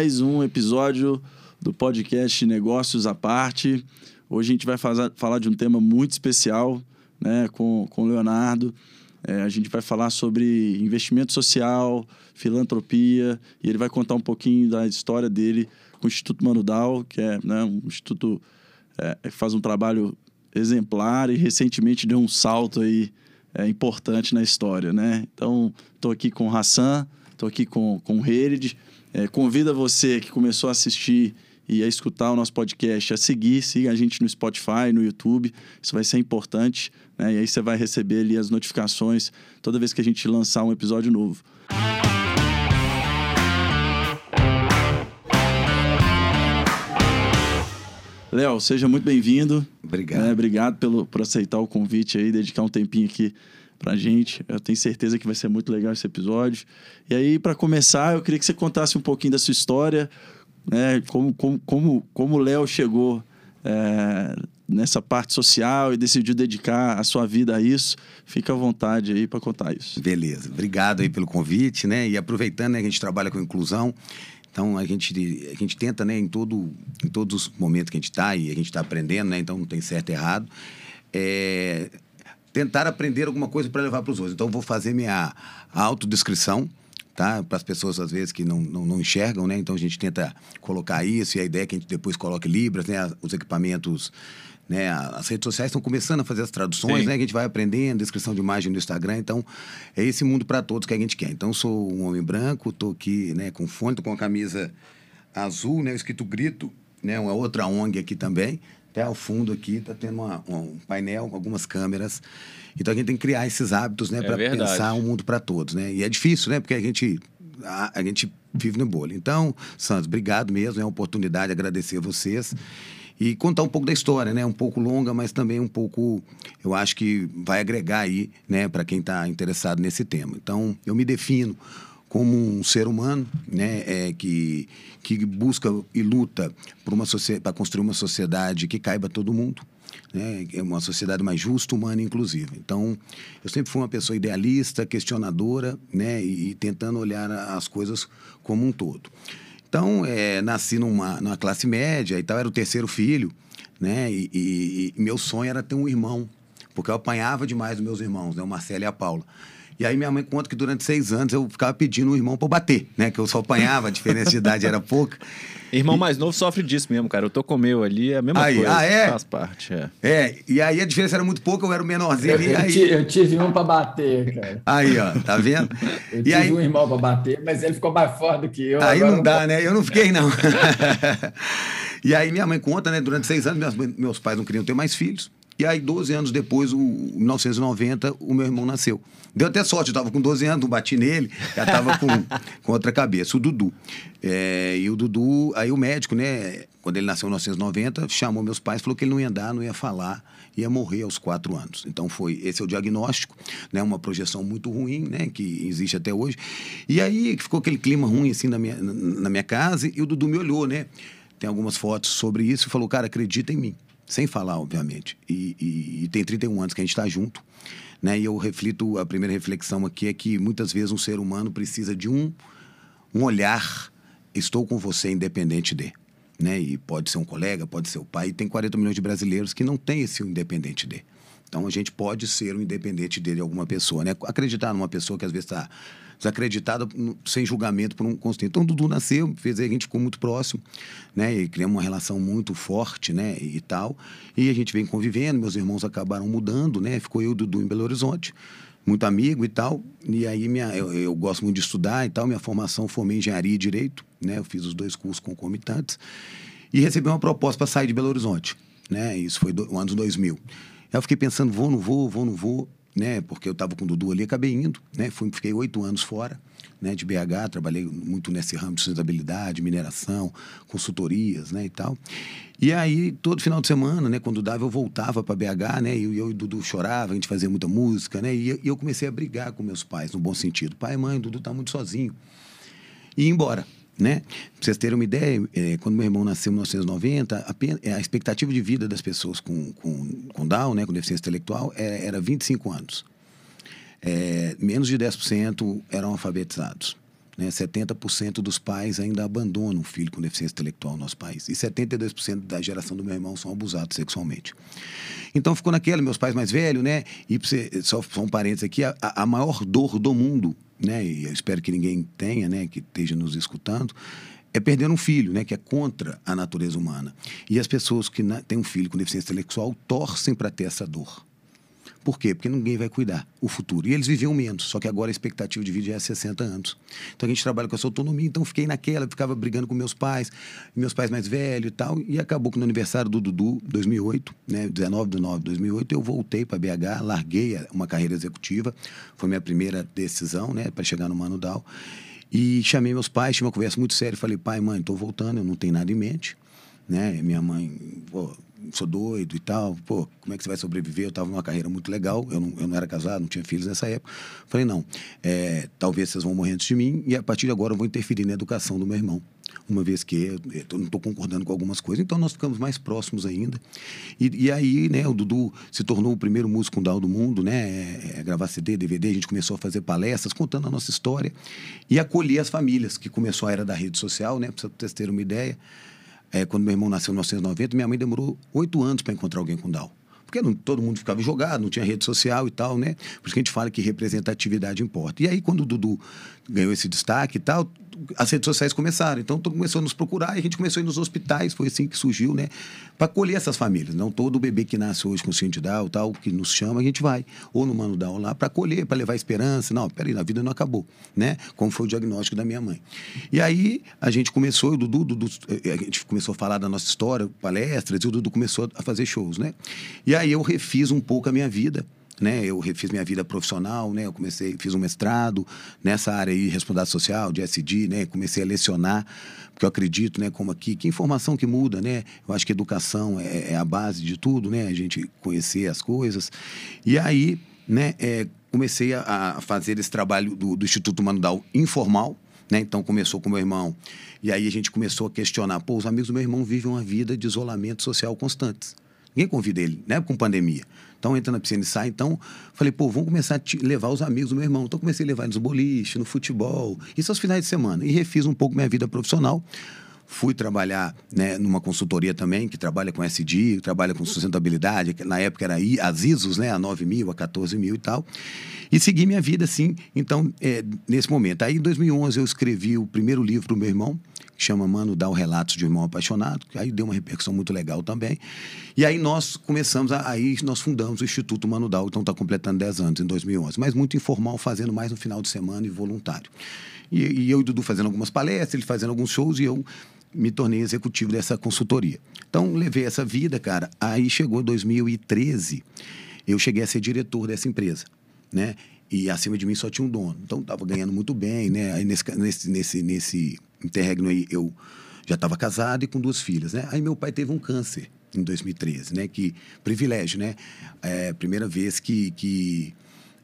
mais um episódio do podcast Negócios à Parte. Hoje a gente vai fazer, falar de um tema muito especial né, com, com o Leonardo. É, a gente vai falar sobre investimento social, filantropia, e ele vai contar um pouquinho da história dele com o Instituto Manudal, que é né, um instituto é, que faz um trabalho exemplar e recentemente deu um salto aí é, importante na história. Né? Então, estou aqui com o Hassan, estou aqui com, com o Herid é, convida você que começou a assistir e a escutar o nosso podcast a seguir, siga a gente no Spotify, no YouTube, isso vai ser importante, né? E aí você vai receber ali as notificações toda vez que a gente lançar um episódio novo. Léo, seja muito bem-vindo. Obrigado. É, obrigado pelo, por aceitar o convite aí, dedicar um tempinho aqui pra gente. Eu tenho certeza que vai ser muito legal esse episódio. E aí, para começar, eu queria que você contasse um pouquinho da sua história, né? Como como como, como o Léo chegou é, nessa parte social e decidiu dedicar a sua vida a isso. Fica à vontade aí para contar isso. Beleza. Obrigado aí pelo convite, né? E aproveitando, né, a gente trabalha com inclusão, então a gente, a gente tenta, né, em, todo, em todos os momentos que a gente está e a gente está aprendendo, né? Então não tem certo e errado. É, tentar aprender alguma coisa para levar para os outros. Então, vou fazer minha autodescrição, tá? Para as pessoas, às vezes, que não, não, não, enxergam, né? Então, a gente tenta colocar isso e a ideia é que a gente depois coloque Libras, né? Os equipamentos, né? As redes sociais estão começando a fazer as traduções, né? Que a gente vai aprendendo, descrição de imagem no Instagram. Então, é esse mundo para todos que a gente quer. Então, sou um homem branco, estou aqui, né? Com fone, tô com a camisa azul, né? Escrito Grito, né? Uma outra ONG aqui também, até ao fundo aqui está tendo uma, um painel com algumas câmeras. Então a gente tem que criar esses hábitos, né, é para pensar um mundo para todos, né? E é difícil, né? Porque a gente a, a, gente vive no bolho. Então, Santos, obrigado mesmo, é uma oportunidade agradecer a vocês e contar um pouco da história, né? Um pouco longa, mas também um pouco, eu acho que vai agregar aí, né, para quem está interessado nesse tema. Então, eu me defino como um ser humano né, é, que, que busca e luta para construir uma sociedade que caiba todo mundo. Né, é uma sociedade mais justa, humana inclusiva. Então, eu sempre fui uma pessoa idealista, questionadora, né, e, e tentando olhar as coisas como um todo. Então, é, nasci numa, numa classe média e tal, era o terceiro filho, né, e, e, e meu sonho era ter um irmão, porque eu apanhava demais dos meus irmãos, né, o Marcelo e a Paula. E aí minha mãe conta que durante seis anos eu ficava pedindo um irmão para bater, né? Que eu só apanhava, a diferença de idade era pouca. Irmão e... mais novo sofre disso mesmo, cara. Eu tô com o meu ali, é a mesma aí, coisa. Ah, é? Faz parte, é. É, e aí a diferença era muito pouca, eu era o menorzinho ali. Eu, aí... eu tive um para bater, cara. Aí, ó, tá vendo? eu e tive aí... um irmão para bater, mas ele ficou mais forte do que eu. Aí não dá, né? Eu não fiquei, não. e aí minha mãe conta, né? Durante seis anos, meus, meus pais não queriam ter mais filhos. E aí, 12 anos depois, o, em 1990, o meu irmão nasceu. Deu até sorte, eu estava com 12 anos, não bati nele, já estava com, com outra cabeça, o Dudu. É, e o Dudu, aí o médico, né, quando ele nasceu em 1990, chamou meus pais, falou que ele não ia andar, não ia falar, ia morrer aos quatro anos. Então foi esse é o diagnóstico, né, uma projeção muito ruim, né, que existe até hoje. E aí ficou aquele clima ruim assim na minha, na minha casa e o Dudu me olhou, né? Tem algumas fotos sobre isso e falou, cara, acredita em mim sem falar, obviamente. E, e, e tem 31 anos que a gente está junto. Né? E eu reflito, a primeira reflexão aqui é que muitas vezes um ser humano precisa de um, um olhar, estou com você independente de. Né? E pode ser um colega, pode ser o pai. E tem 40 milhões de brasileiros que não têm esse independente de. Então a gente pode ser o independente dele alguma pessoa, né? Acreditar numa pessoa que às vezes está desacreditada, sem julgamento por um constante. Então, Dudu nasceu, fez a gente ficou muito próximo, né? E criamos uma relação muito forte, né? E tal. E a gente vem convivendo, meus irmãos acabaram mudando, né? Ficou eu e Dudu em Belo Horizonte, muito amigo e tal. E aí, minha, eu, eu gosto muito de estudar e tal. Minha formação foi em engenharia e direito, né? Eu fiz os dois cursos concomitantes. E recebi uma proposta para sair de Belo Horizonte, né? Isso foi no ano 2000. Eu fiquei pensando, vou, não vou, vou, não vou né? Porque eu estava com o Dudu ali, acabei indo, né? Fui, fiquei oito anos fora, né? De BH, trabalhei muito nesse ramo de sustentabilidade, mineração, consultorias, né? E tal. E aí, todo final de semana, né? Quando dava, eu voltava para BH, né? E eu, eu e o Dudu chorava, a gente fazia muita música, né? E, e eu comecei a brigar com meus pais, no bom sentido. Pai, mãe, o Dudu tá muito sozinho. E ir embora, né? Pra vocês terem uma ideia, é, quando meu irmão nasceu em 1990, a, a expectativa de vida das pessoas com, com, com Down, né, com deficiência intelectual, era, é, era 25 anos. É, menos de 10% eram alfabetizados. Né? 70% dos pais ainda abandonam o filho com deficiência intelectual no nosso país. E 72% da geração do meu irmão são abusados sexualmente. Então ficou naquela, meus pais mais velhos, né? E só, só um parênteses aqui, a, a maior dor do mundo, né? E eu espero que ninguém tenha, né? Que esteja nos escutando, é perder um filho, né, que é contra a natureza humana. E as pessoas que têm um filho com deficiência intelectual torcem para ter essa dor. Por quê? Porque ninguém vai cuidar o futuro. E eles viviam menos, só que agora a expectativa de vida é 60 anos. Então a gente trabalha com essa autonomia, então fiquei naquela, ficava brigando com meus pais, meus pais mais velhos e tal, e acabou que no aniversário do Dudu, 2008, né, 19 de 9 de 2008, eu voltei para BH, larguei uma carreira executiva, foi minha primeira decisão, né, para chegar no Mano. E chamei meus pais, tive uma conversa muito séria, falei: "Pai, mãe, estou voltando, eu não tenho nada em mente" né? Minha mãe, sou doido e tal, pô, como é que você vai sobreviver? Eu estava numa carreira muito legal, eu não, eu não era casado, não tinha filhos nessa época. Falei, não, é, talvez vocês vão morrer antes de mim e a partir de agora eu vou interferir na educação do meu irmão. Uma vez que eu, não estou concordando com algumas coisas, então nós ficamos mais próximos ainda. E, e aí, né, o Dudu se tornou o primeiro músico com do mundo, né? É, é, gravar CD, DVD, a gente começou a fazer palestras contando a nossa história e acolher as famílias, que começou a era da rede social, né? Para vocês terem uma ideia. É, quando meu irmão nasceu em 1990, minha mãe demorou oito anos para encontrar alguém com Down. Porque não, todo mundo ficava jogado, não tinha rede social e tal, né? Por isso que a gente fala que representatividade importa. E aí, quando o Dudu ganhou esse destaque e tal, as redes sociais começaram. Então, começou a nos procurar e a gente começou a ir nos hospitais. Foi assim que surgiu, né? Para acolher essas famílias. Não todo bebê que nasce hoje com síndrome de Down, tal, que nos chama, a gente vai. Ou no Mano Down lá, para acolher, para levar esperança. Não, peraí, a vida não acabou, né? Como foi o diagnóstico da minha mãe. E aí, a gente começou, o Dudu, Dudu eh, a gente começou a falar da nossa história, palestras, e o Dudu começou a fazer shows, né? E aí eu refiz um pouco a minha vida né? Eu refiz minha vida profissional, né? Eu comecei, fiz um mestrado nessa área aí, responsabilidade social, de SD, né? Comecei a lecionar, porque eu acredito, né? Como aqui, que informação que muda, né? Eu acho que educação é, é a base de tudo, né? A gente conhecer as coisas. E aí, né? É, comecei a, a, fazer esse trabalho do, do Instituto Manudal informal, né? Então começou com meu irmão. E aí a gente começou a questionar, pô, os amigos do meu irmão vivem uma vida de isolamento social constantes. Ninguém convida ele, né? Com pandemia. Então entra na piscina e sai. Então, falei, pô, vamos começar a levar os amigos do meu irmão. Então comecei a levar nos boliches, no futebol, isso aos finais de semana. E refiz um pouco minha vida profissional. Fui trabalhar né, numa consultoria também, que trabalha com SD, trabalha com sustentabilidade, que na época era as ISOs, né, a 9 mil, a 14 mil e tal. E segui minha vida assim, então, é, nesse momento. Aí, em 2011, eu escrevi o primeiro livro do meu irmão, que chama Mano Dá o Relatos de um Irmão Apaixonado, que aí deu uma repercussão muito legal também. E aí nós começamos, a, aí nós fundamos o Instituto Mano Dal, então está completando 10 anos, em 2011, mas muito informal, fazendo mais no final de semana e voluntário. E, e eu e o Dudu fazendo algumas palestras, ele fazendo alguns shows e eu me tornei executivo dessa consultoria. Então, levei essa vida, cara. Aí chegou 2013, eu cheguei a ser diretor dessa empresa, né? E acima de mim só tinha um dono. Então, estava ganhando muito bem, né? Aí nesse, nesse, nesse, nesse interregno aí, eu já estava casado e com duas filhas, né? Aí meu pai teve um câncer em 2013, né? Que privilégio, né? É, primeira vez que, que, que,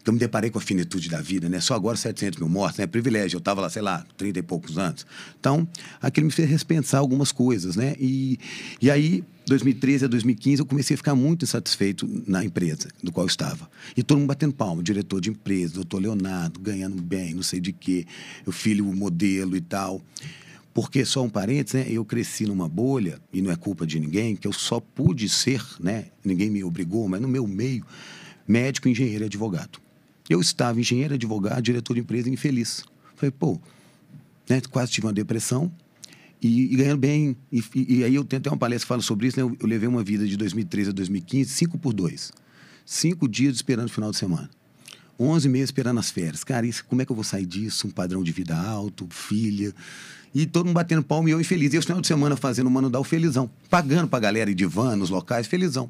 eu me deparei com a finitude da vida, né? Só agora 700 mil mortos, né? Privilégio. Eu estava lá, sei lá, 30 e poucos anos. Então, aquilo me fez repensar algumas coisas, né? E, e aí, 2013 a 2015, eu comecei a ficar muito insatisfeito na empresa do qual eu estava. E todo mundo batendo palma, diretor de empresa, doutor Leonardo, ganhando bem, não sei de quê, o filho modelo e tal. Porque, só um parênteses, né, eu cresci numa bolha, e não é culpa de ninguém, que eu só pude ser, né, ninguém me obrigou, mas no meu meio, médico, engenheiro e advogado. Eu estava engenheiro, advogado, diretor de empresa infeliz. Falei, pô, né, quase tive uma depressão, e, e ganhando bem. E, e, aí eu tenho até uma palestra que fala sobre isso, né? Eu, eu, levei uma vida de 2013 a 2015, cinco por dois. Cinco dias esperando o final de semana. 11 meses esperando as férias. Cara, isso, como é que eu vou sair disso? Um padrão de vida alto, filha. E todo mundo batendo palma e eu infeliz. E esse final de semana fazendo o Mano Dal felizão. Pagando pra galera ir de van nos locais, felizão.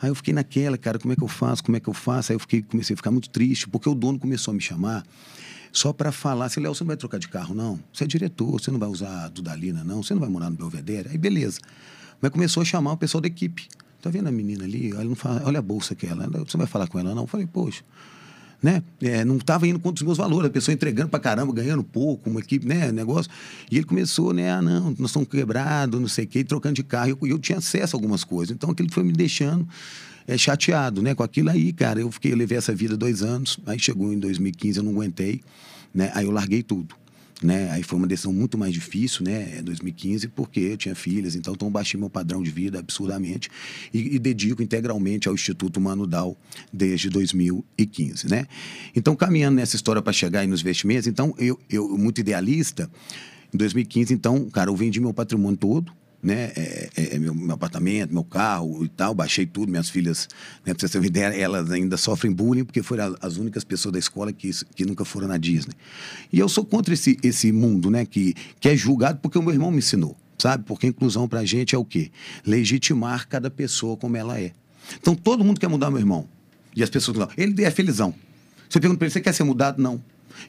Aí eu fiquei naquela, cara, como é que eu faço? Como é que eu faço? Aí eu fiquei, comecei a ficar muito triste, porque o dono começou a me chamar só para falar assim, Léo, você não vai trocar de carro, não? Você é diretor, você não vai usar Dudalina, não? Você não vai morar no Belvedere? Aí, beleza. Mas começou a chamar o pessoal da equipe. Tá vendo a menina ali? Ela não fala, olha a bolsa que ela. Você vai falar com ela, não? Eu falei, poxa. Né? É, não estava indo contra os meus valores, a pessoa entregando para caramba, ganhando pouco, uma equipe, né, negócio. E ele começou, né, ah, não, nós estamos quebrados, não sei o quê, trocando de carro. E eu, eu tinha acesso a algumas coisas. Então aquilo foi me deixando é, chateado, né, com aquilo aí, cara. Eu fiquei, eu levei essa vida dois anos, aí chegou em 2015, eu não aguentei né? Aí eu larguei tudo. Né? Aí foi uma decisão muito mais difícil, né? 2015, porque eu tinha filhas, então, então baixei meu padrão de vida absurdamente e, e dedico integralmente ao Instituto Mano Dal desde 2015, né? Então, caminhando nessa história para chegar aí nos investimentos, então, eu, eu muito idealista, em 2015, então, cara, eu vendi meu patrimônio todo, né? É, é, é meu, meu, apartamento, meu carro e tal, baixei tudo. Minhas filhas, né, pra você ter uma ideia, elas ainda sofrem bullying porque foram as únicas pessoas da escola que, que nunca foram na Disney. E eu sou contra esse, esse mundo, né? Que, que é julgado porque o meu irmão me ensinou, sabe? Porque inclusão pra gente é o quê? Legitimar cada pessoa como ela é. Então todo mundo quer mudar meu irmão. E as pessoas falam, ele é felizão. Você pergunta pra ele, você quer ser mudado? Não.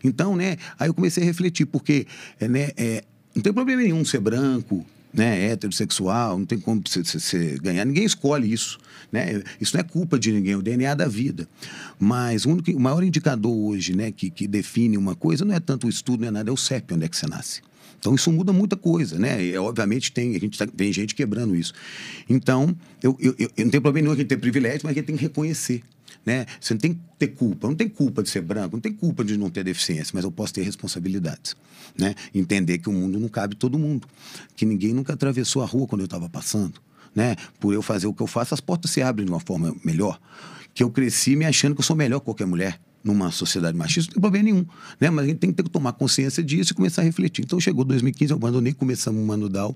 Então, né? Aí eu comecei a refletir, porque, é, né? É, não tem problema nenhum ser branco, né, heterossexual, não tem como você, ganhar. Ninguém escolhe isso. Né? Isso não é culpa de ninguém, é o DNA da vida. Mas o, único, o maior indicador hoje né, que, que define uma coisa não é tanto o estudo, não é nada, é o CEP, onde é que você nasce. Então isso muda muita coisa, né? E, obviamente tem, a gente tá, tem gente quebrando isso. Então, eu, eu, eu não tenho problema nenhum a gente ter privilégio, mas a gente tem que reconhecer. Né? Você não tem que ter culpa, não tem culpa de ser branco, não tem culpa de não ter deficiência, mas eu posso ter responsabilidades. Né? Entender que o mundo não cabe todo mundo, que ninguém nunca atravessou a rua quando eu estava passando. Né? Por eu fazer o que eu faço, as portas se abrem de uma forma melhor. Que eu cresci me achando que eu sou melhor que qualquer mulher numa sociedade machista, não tem problema nenhum. Né? Mas a gente tem que tomar consciência disso e começar a refletir. Então chegou 2015, eu abandonei, começamos o Manudal.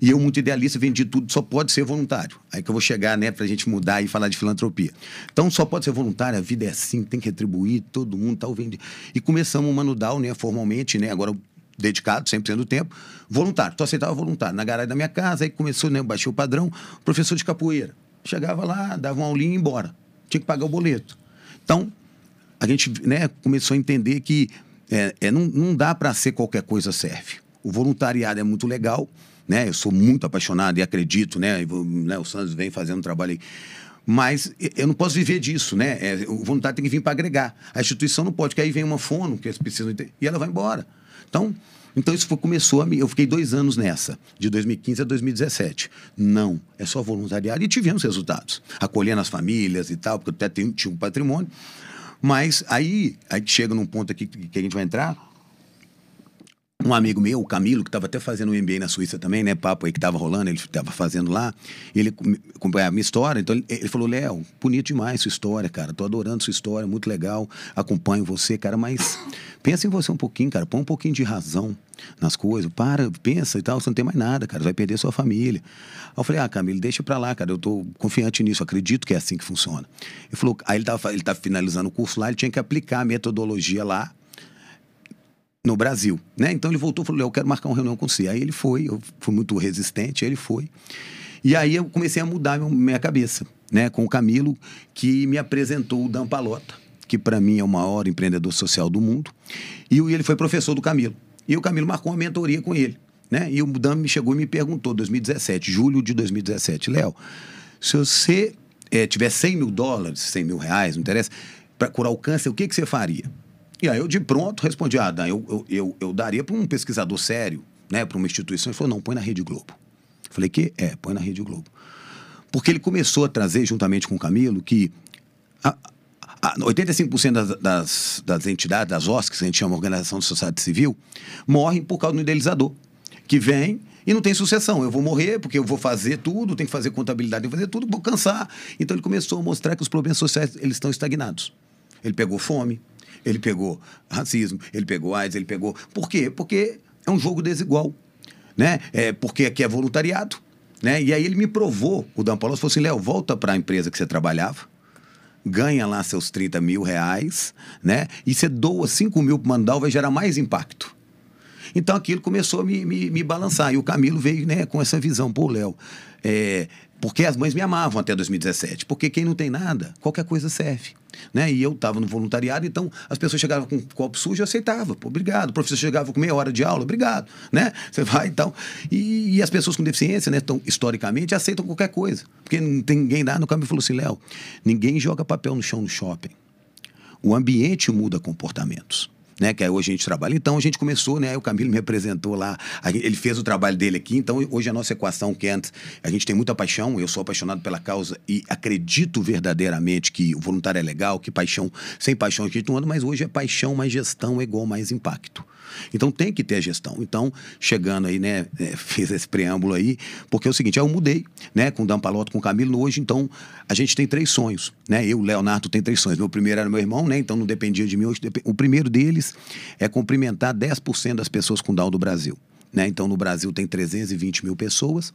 E eu, muito idealista, vendi tudo, só pode ser voluntário. Aí que eu vou chegar, né, pra gente mudar e falar de filantropia. Então só pode ser voluntário, a vida é assim, tem que retribuir, todo mundo tal, vende. E começamos o Manudal, né, formalmente, né, agora dedicado 100% do tempo, voluntário. Então aceitava voluntário. Na garagem da minha casa, aí começou, né, baixei o padrão, professor de capoeira. Chegava lá, dava uma aulinha e ia embora. Tinha que pagar o boleto. Então, a gente né, começou a entender que é, é não, não dá para ser qualquer coisa serve. O voluntariado é muito legal, né? Eu sou muito apaixonado e acredito, né? né o Santos vem fazendo um trabalho aí. Mas eu não posso viver disso, né? É, o voluntário tem que vir para agregar. A instituição não pode, porque aí vem uma fono que eles precisam e ela vai embora. Então, então isso foi, começou a me. Eu fiquei dois anos nessa, de 2015 a 2017. Não, é só voluntariado e tivemos resultados. Acolhendo as famílias e tal, porque até tinha um patrimônio. Mas aí, aí chega num ponto aqui que a gente vai entrar. Um amigo meu, o Camilo, que estava até fazendo um MBA na Suíça também, né? Papo aí que estava rolando, ele estava fazendo lá. Ele acompanhava a minha história, então ele, falou: Léo, bonito demais sua história, cara. Tô adorando sua história, muito legal. Acompanho você, cara, mas pensa em você um pouquinho, cara. Põe um pouquinho de razão nas coisas. Para, pensa e tal. Você não tem mais nada, cara. Vai perder sua família. Aí eu falei: Ah, Camilo, deixa pra lá, cara. Eu tô confiante nisso, acredito que é assim que funciona. Ele falou: Aí ele estava ele tava finalizando o curso lá, ele tinha que aplicar a metodologia lá no Brasil, né? Então ele voltou e falou: "Eu quero marcar uma reunião com você". Aí ele foi, eu fui muito resistente, ele foi. E aí eu comecei a mudar minha cabeça, né, com o Camilo, que me apresentou o Dan Palota, que para mim é o maior empreendedor social do mundo. E ele foi professor do Camilo. E o Camilo marcou uma mentoria com ele, né? E o Dan me chegou e me perguntou, 2017, julho de 2017, Léo, se você é, tiver 100 mil dólares, 100 mil reais, não interessa, para curar o câncer, o que, que você faria? E aí eu de pronto respondi, ah, Dan, eu, eu, eu, eu daria para um pesquisador sério, né, para uma instituição. Ele falou, não, põe na Rede Globo. Falei, que? É, põe na Rede Globo. Porque ele começou a trazer, juntamente com o Camilo, que a, a 85% das, das, das, entidades, das OSCs, que a gente chama Organização de Sociedade Civil, morrem por causa do idealizador, que vem e não tem sucessão. Eu vou morrer porque eu vou fazer tudo, tenho que fazer contabilidade, tenho que fazer tudo, vou cansar. Então ele começou a mostrar que os problemas sociais eles estão estagnados. Ele pegou fome, ele pegou racismo, ele pegou AIDS, ele pegou. Por quê? Porque é um jogo desigual. Né? É porque aqui é voluntariado. Né? E aí ele me provou, o Dan Paulo falou assim: Léo, volta para a empresa que você trabalhava, ganha lá seus 30 mil reais, né? E você doa 5 mil para Mandal, vai gerar mais impacto. Então aquilo começou a me, me, me balançar. E o Camilo veio né, com essa visão. Pô, Léo, é, porque as mães me amavam até 2017. Porque quem não tem nada, qualquer coisa serve. Né? E eu estava no voluntariado, então as pessoas chegavam com um copo sujo, eu aceitava. Pô, obrigado. O professor chegava com meia hora de aula, obrigado. Né? Você vai então. E, e as pessoas com deficiência, né, tão, historicamente, aceitam qualquer coisa. Porque não tem ninguém lá no caminho falou assim: Léo, ninguém joga papel no chão no shopping. O ambiente muda comportamentos. Né? Que hoje a gente trabalha. Então a gente começou, né? O Camilo me apresentou lá, ele fez o trabalho dele aqui. Então hoje a nossa equação, antes a gente tem muita paixão, eu sou apaixonado pela causa e acredito verdadeiramente que o voluntário é legal, que paixão, sem paixão a gente não anda, mas hoje é paixão mais gestão é igual mais impacto. Então tem que ter a gestão. Então, chegando aí, né, é, fiz esse preâmbulo aí, porque é o seguinte, eu mudei, né, com o Dampaloto, com o Camilo, hoje, então, a gente tem três sonhos, né, eu, Leonardo, tem três sonhos. Meu primeiro era meu irmão, né, então não dependia de mim. Hoje, o primeiro deles é cumprimentar 10% das pessoas com Down do Brasil. Né? Então, no Brasil tem 320 mil pessoas,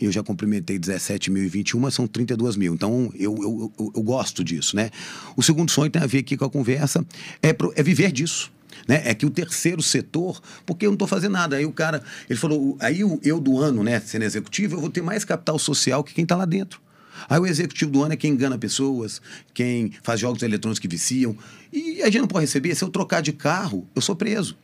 eu já cumprimentei 17.021, são 32 mil. Então, eu, eu, eu, eu, gosto disso. Né? O segundo sonho tem a ver aqui com a conversa, é, pro, é viver disso né? É que o terceiro setor, porque eu não estou fazendo nada. Aí o cara, ele falou, aí eu do ano, né, sendo executivo, eu vou ter mais capital social que quem está lá dentro. Aí o executivo do ano é quem engana pessoas, quem faz jogos eletrônicos que viciam. E a gente não pode receber. Se eu trocar de carro, eu sou preso.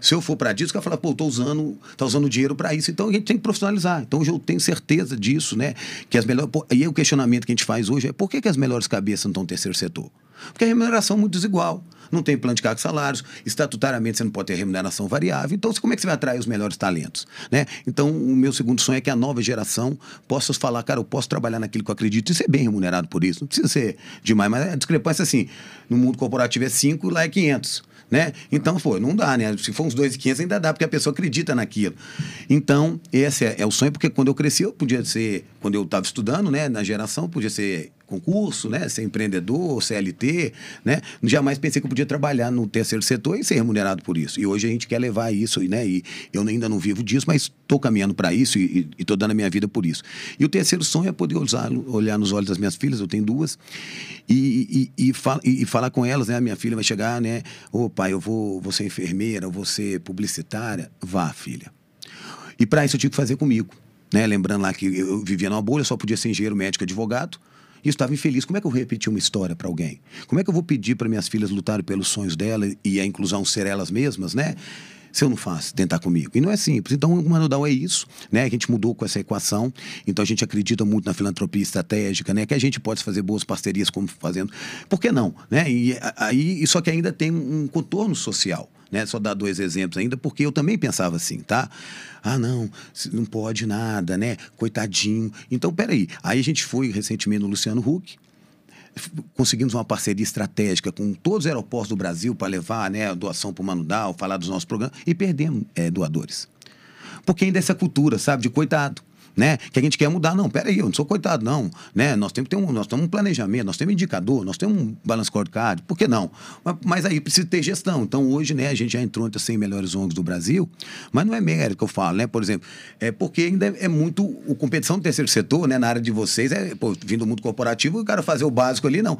Se eu for para disso, o cara fala, pô, tô usando, tá usando dinheiro para isso. Então a gente tem que profissionalizar. Então hoje eu tenho certeza disso, né? Que as melhores. E aí o questionamento que a gente faz hoje é por que, que as melhores cabeças não estão no terceiro setor? Porque a remuneração é muito desigual não tem plano de cargos salários, estatutariamente você não pode ter remuneração variável. Então, como é que você vai atrair os melhores talentos? Né? Então, o meu segundo sonho é que a nova geração possa falar, cara, eu posso trabalhar naquilo que eu acredito e ser bem remunerado por isso. Não precisa ser demais, mas a discrepância assim, no mundo corporativo é 5 lá é 500. Né? Então, pô, não dá, né? Se for uns 2,500 ainda dá, porque a pessoa acredita naquilo. Então, esse é, é, o sonho, porque quando eu cresci, eu podia ser, quando eu estava estudando, né, na geração, podia ser concurso, né? Ser empreendedor, CLT, né? Jamais pensei que eu podia trabalhar no terceiro setor e ser remunerado por isso. E hoje a gente quer levar isso, né? E eu ainda não vivo disso, mas estou caminhando para isso e estou dando a minha vida por isso. E o terceiro sonho é poder usar, olhar nos olhos das minhas filhas, eu tenho duas, e, e, e, fala, e, falar com elas, né? A minha filha vai chegar, né? Ô pai, eu vou, vou ser enfermeira, eu vou ser publicitária. Vá, filha. E para isso eu tive que fazer comigo. Né? Lembrando lá que eu vivia numa bolha, só podia ser engenheiro, médico, advogado e estava infeliz. Como é que eu vou repetir uma história para alguém? Como é que eu vou pedir para minhas filhas lutarem pelos sonhos dela e a inclusão ser elas mesmas, né? se eu não faço, tentar comigo. E não é simples. Então, o Manudal é isso, né? A gente mudou com essa equação. Então, a gente acredita muito na filantropia estratégica, né? Que a gente pode fazer boas parcerias como fazendo. Por que não? Né? E aí, só que ainda tem um contorno social. Né? Só dar dois exemplos ainda, porque eu também pensava assim, tá? Ah, não, não pode nada, né? Coitadinho. Então, peraí. Aí a gente foi recentemente no Luciano Huck, conseguimos uma parceria estratégica com todos os aeroportos do Brasil para levar né, a doação para o Manudal, falar dos nossos programas, e perdemos é, doadores. Porque ainda é essa cultura, sabe, de coitado né? Que a gente quer mudar. Não, peraí, eu não sou coitado, não. Né? Nós temos um, nós temos um planejamento, nós temos um indicador, nós temos um balance scorecard. Por que não? Mas, mas, aí precisa ter gestão. Então, hoje, né, a gente já entrou entre as 100 melhores ONGs do Brasil, mas não é mérito que eu falo, né? Por exemplo, é porque ainda é muito. O competição do terceiro setor, né, na área de vocês, é, pô, vindo do mundo corporativo, o cara fazer o básico ali, não.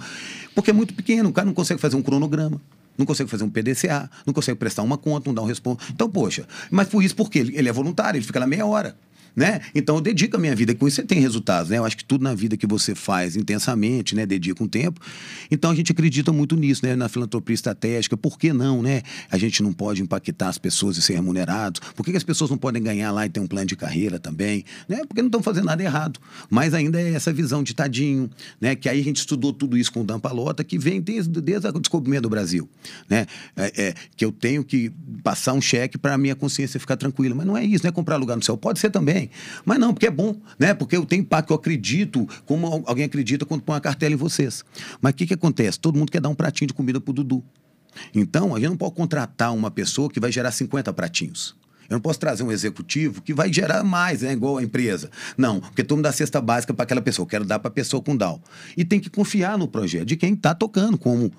Porque é muito pequeno, o cara não consegue fazer um cronograma não consegue fazer um PDCA, não consegue prestar uma conta, não dar um responde. Então, poxa, mas por isso, porque ele, ele é voluntário, ele fica lá meia hora né? Então eu dedico a minha vida, com isso você tem resultados, né? Eu acho que tudo na vida que você faz intensamente, né, dedica um tempo. Então a gente acredita muito nisso, né, na filantropia estratégica. Por que não, né? A gente não pode impactar as pessoas e ser remunerados. Por que, que as pessoas não podem ganhar lá e ter um plano de carreira também, né? Porque não estão fazendo nada errado. Mas ainda é essa visão de tadinho, né? Que aí a gente estudou tudo isso com o Dan Palota, que vem desde, desde o descobrimento do Brasil, né? É, é, que eu tenho que passar um cheque para a minha consciência ficar tranquila. Mas não é isso, não é comprar lugar no céu. Pode ser também Mas não, porque é bom, né? Porque eu tenho impacto, eu acredito, como alguém acredita quando põe uma cartela em vocês. Mas o que, que acontece? Todo mundo quer dar um pratinho de comida pro Dudu. Então, a gente não pode contratar uma pessoa que vai gerar 50 pratinhos. Eu não posso trazer um executivo que vai gerar mais, né? igual a empresa. Não, porque todo mundo dá cesta básica para aquela pessoa. Eu quero dar para a pessoa com DAO. E tem que confiar no projeto de quem está tocando, como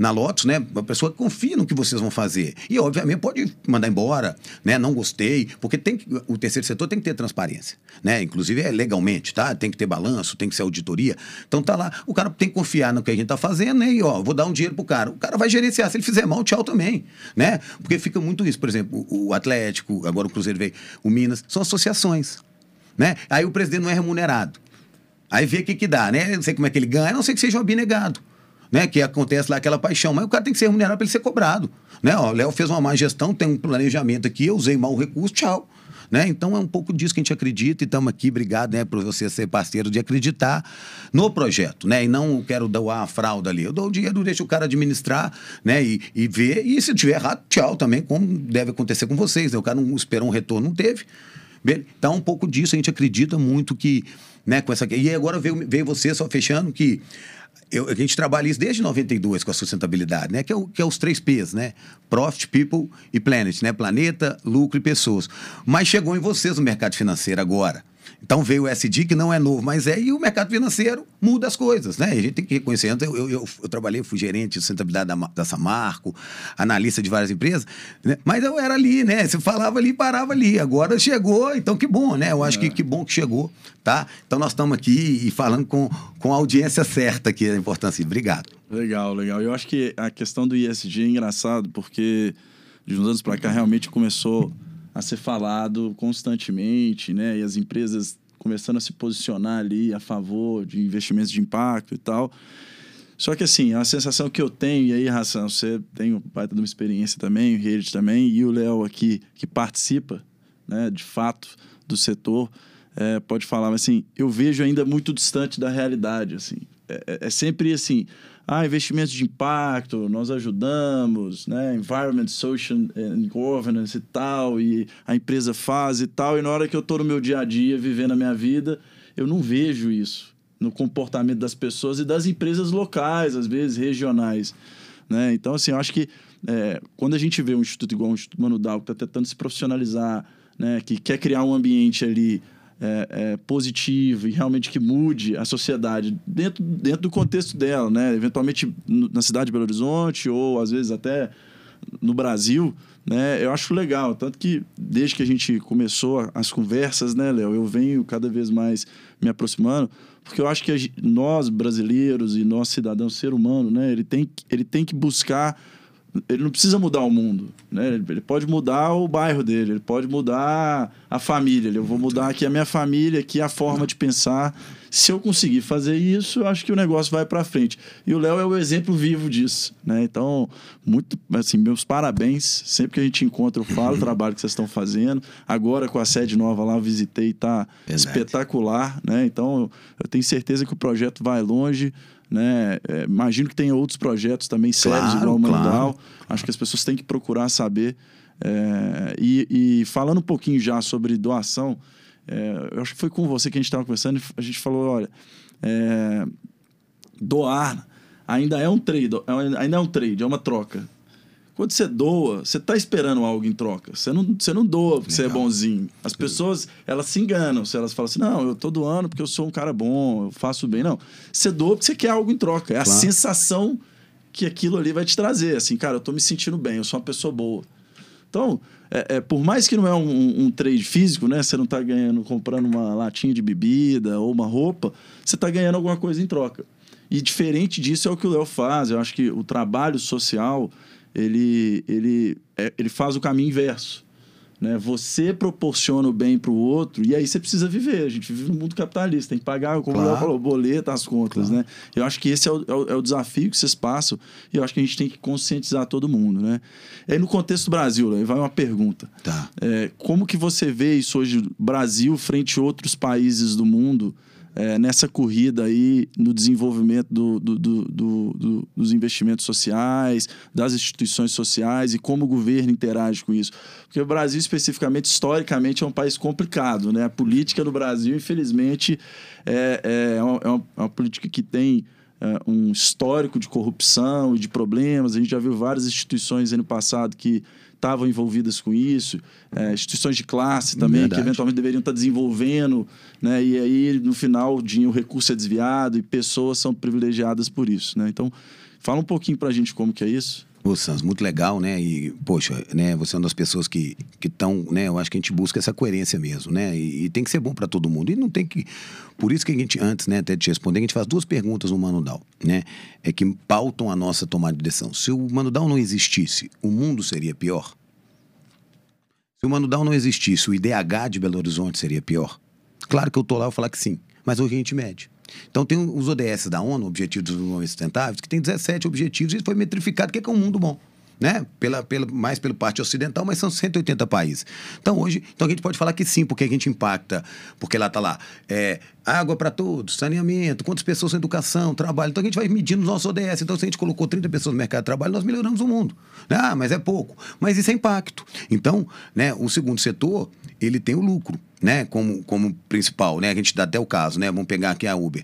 na Lotus, né? Uma pessoa confia no que vocês vão fazer. E, obviamente, pode mandar embora, né? Não gostei, porque tem que, o terceiro setor tem que ter transparência, né? Inclusive, é legalmente, tá? Tem que ter balanço, tem que ser auditoria. Então, tá lá. O cara tem que confiar no que a gente tá fazendo, né? E, ó, vou dar um dinheiro pro cara. O cara vai gerenciar. Se ele fizer mal, tchau também, né? Porque fica muito isso. Por exemplo, o Atlético, agora o Cruzeiro veio, o Minas, são associações, né? Aí o presidente não é remunerado. Aí vê o que que dá, né? Não sei como é que ele ganha, a não sei que seja um abnegado. Né? Que acontece lá aquela paixão. Mas o cara tem que ser remunerado para ele ser cobrado. Né? Ó, o Léo fez uma má gestão, tem um planejamento aqui, eu usei mal o recurso, tchau. Né? Então é um pouco disso que a gente acredita e estamos aqui, obrigado né, por você ser parceiro de acreditar no projeto, né? E não quero doar a fralda ali. Eu dou o dinheiro, deixo o cara administrar, né? E, e ver, e se tiver errado, tchau também, como deve acontecer com vocês. Né? O cara não esperou um retorno, não teve. Então, um pouco disso, a gente acredita muito que, né, com essa. E agora veio, veio você só fechando que eu, a gente trabalha isso desde 92 com a sustentabilidade, né? Que é, o, que é os três P's, né? Profit, People e Planet, né? Planeta, lucro e pessoas. Mas chegou em vocês o mercado financeiro agora. Então veio o SD, que não é novo, mas é, e o mercado financeiro muda as coisas, né? A gente tem que reconhecer. Eu, eu, eu, eu trabalhei, fui gerente de sustentabilidade da, da Samarco, analista de várias empresas, né? mas eu era ali, né? Você falava ali parava ali. Agora chegou, então que bom, né? Eu acho é. que que bom que chegou, tá? Então nós estamos aqui e falando com, com a audiência certa aqui, a importância. Obrigado. Legal, legal. Eu acho que a questão do ISG é engraçado, porque de uns anos para cá realmente começou a ser falado constantemente, né? E as empresas começando a se posicionar ali a favor de investimentos de impacto e tal. Só que assim, a sensação que eu tenho, e aí, Ração, você tem baita de uma experiência também, o Rede também, e o Léo aqui, que participa, né, de fato, do setor, é, pode falar, mas assim, eu vejo ainda muito distante da realidade, assim. É, é, é sempre assim, ah, investimentos de impacto, nós ajudamos, né? Environment, Social and Governance e tal, e a empresa faz e tal, e na hora que eu estou no meu dia a dia, vivendo a minha vida, eu não vejo isso no comportamento das pessoas e das empresas locais, às vezes regionais, né? Então, assim, eu acho que é, quando a gente vê um instituto igual o Instituto Mano Dal, que está tentando se profissionalizar, né? Que quer criar um ambiente ali é, é, positivo e realmente que mude a sociedade dentro, dentro do contexto dela, né? Eventualmente na cidade de Belo Horizonte ou às vezes até no Brasil, né? Eu acho legal, tanto que desde que a gente começou as conversas, né, Léo, eu venho cada vez mais me aproximando, porque eu acho que nós brasileiros e nós cidadãos, ser humano, né, ele tem, ele tem que buscar ele não precisa mudar o mundo, né? Ele pode mudar o bairro dele, ele pode mudar a família. Eu vou mudar aqui a minha família, aqui a forma de pensar. Se eu conseguir fazer isso, eu acho que o negócio vai para frente. E o Léo é o exemplo vivo disso, né? Então, muito, assim, meus parabéns. Sempre que a gente encontra, eu falo o trabalho que vocês estão fazendo. Agora com a sede nova lá, eu visitei, tá espetacular, né? Então, eu tenho certeza que o projeto vai longe né? É, imagino que tenha outros projetos também sérios claro, igual o Mandal. Claro. Acho que as pessoas têm que procurar saber. É, e, e, falando um pouquinho já sobre doação, é, eu acho que foi com você que a gente estava conversando, a gente falou, olha, é, doar ainda é um trade, é ainda é um trade, é uma troca. Quando você doa, você está esperando algo em troca. Você não, você não doa porque Legal. você é bonzinho. As pessoas, elas se enganam. Se elas falam assim, não, eu estou doando porque eu sou um cara bom, eu faço bem. Não. Você doa porque você quer algo em troca. É claro. a sensação que aquilo ali vai te trazer. Assim, cara, eu estou me sentindo bem, eu sou uma pessoa boa. Então, é, é, por mais que não é um, um, trade físico, né? Você não está ganhando, comprando uma latinha de bebida ou uma roupa, você está ganhando alguma coisa em troca. E diferente disso é o que o Léo faz. Eu acho que o trabalho social ele, ele, é, ele faz o caminho inverso. Né? Você proporciona o bem para o outro e aí você precisa viver. A gente vive no mundo capitalista, tem que pagar, como claro. falou, boleto, as contas. Claro. Né? Eu acho que esse é o, é, o, é o, desafio que vocês passam e eu acho que a gente tem que conscientizar todo mundo. Né? E aí, no contexto do Brasil, aí vai uma pergunta. Tá. É, como que você vê isso hoje, Brasil frente a outros países do mundo? É, nessa corrida aí no desenvolvimento do, do, do, dos investimentos sociais, das instituições sociais e como o governo interage com isso. Porque o Brasil, especificamente, historicamente, é um país complicado. Né? A política no Brasil, infelizmente, é, é, é, uma, é uma política que tem é, um histórico de corrupção e de problemas. A gente já viu várias instituições ano passado que estavam envolvidas com isso, é, instituições de classe também, Verdade. que eventualmente deveriam estar desenvolvendo, né? e aí no final o recurso é desviado e pessoas são privilegiadas por isso. Né? Então, fala um pouquinho para a gente como que é isso. Ô, Sans, muito legal, né? E, poxa, né, você é uma das pessoas que estão, né? Eu acho que a gente busca essa coerência mesmo, né? E, e tem que ser bom para todo mundo. E não tem que. Por isso que a gente, antes, né, até de te responder, a gente faz duas perguntas no Manudal, né? É que pautam a nossa tomada de decisão. Se o Manudal não existisse, o mundo seria pior? Se o Manudal não existisse, o IDH de Belo Horizonte seria pior? Claro que eu tô lá e falar que sim, mas hoje a gente mede. Então tem os ODS da ONU, Objetivos de Desenvolvimento Sustentáveis, que tem 17 objetivos e foi metrificado o que é, que é um mundo bom né? Pela, pela, mais pela parte ocidental, mas são 180 países. Então, hoje, então a gente pode falar que sim, porque a gente impacta, porque lá está lá, é, água para todos, saneamento, quantas pessoas em educação, trabalho. Então, a gente vai medindo os nossos ODS. Então, se a gente colocou 30 pessoas no mercado de trabalho, nós melhoramos o mundo. Ah, mas é pouco. Mas isso é impacto. Então, né, o segundo setor, ele tem o lucro. Né, como, como principal, né? A gente dá até o caso, né? Vamos pegar aqui a Uber,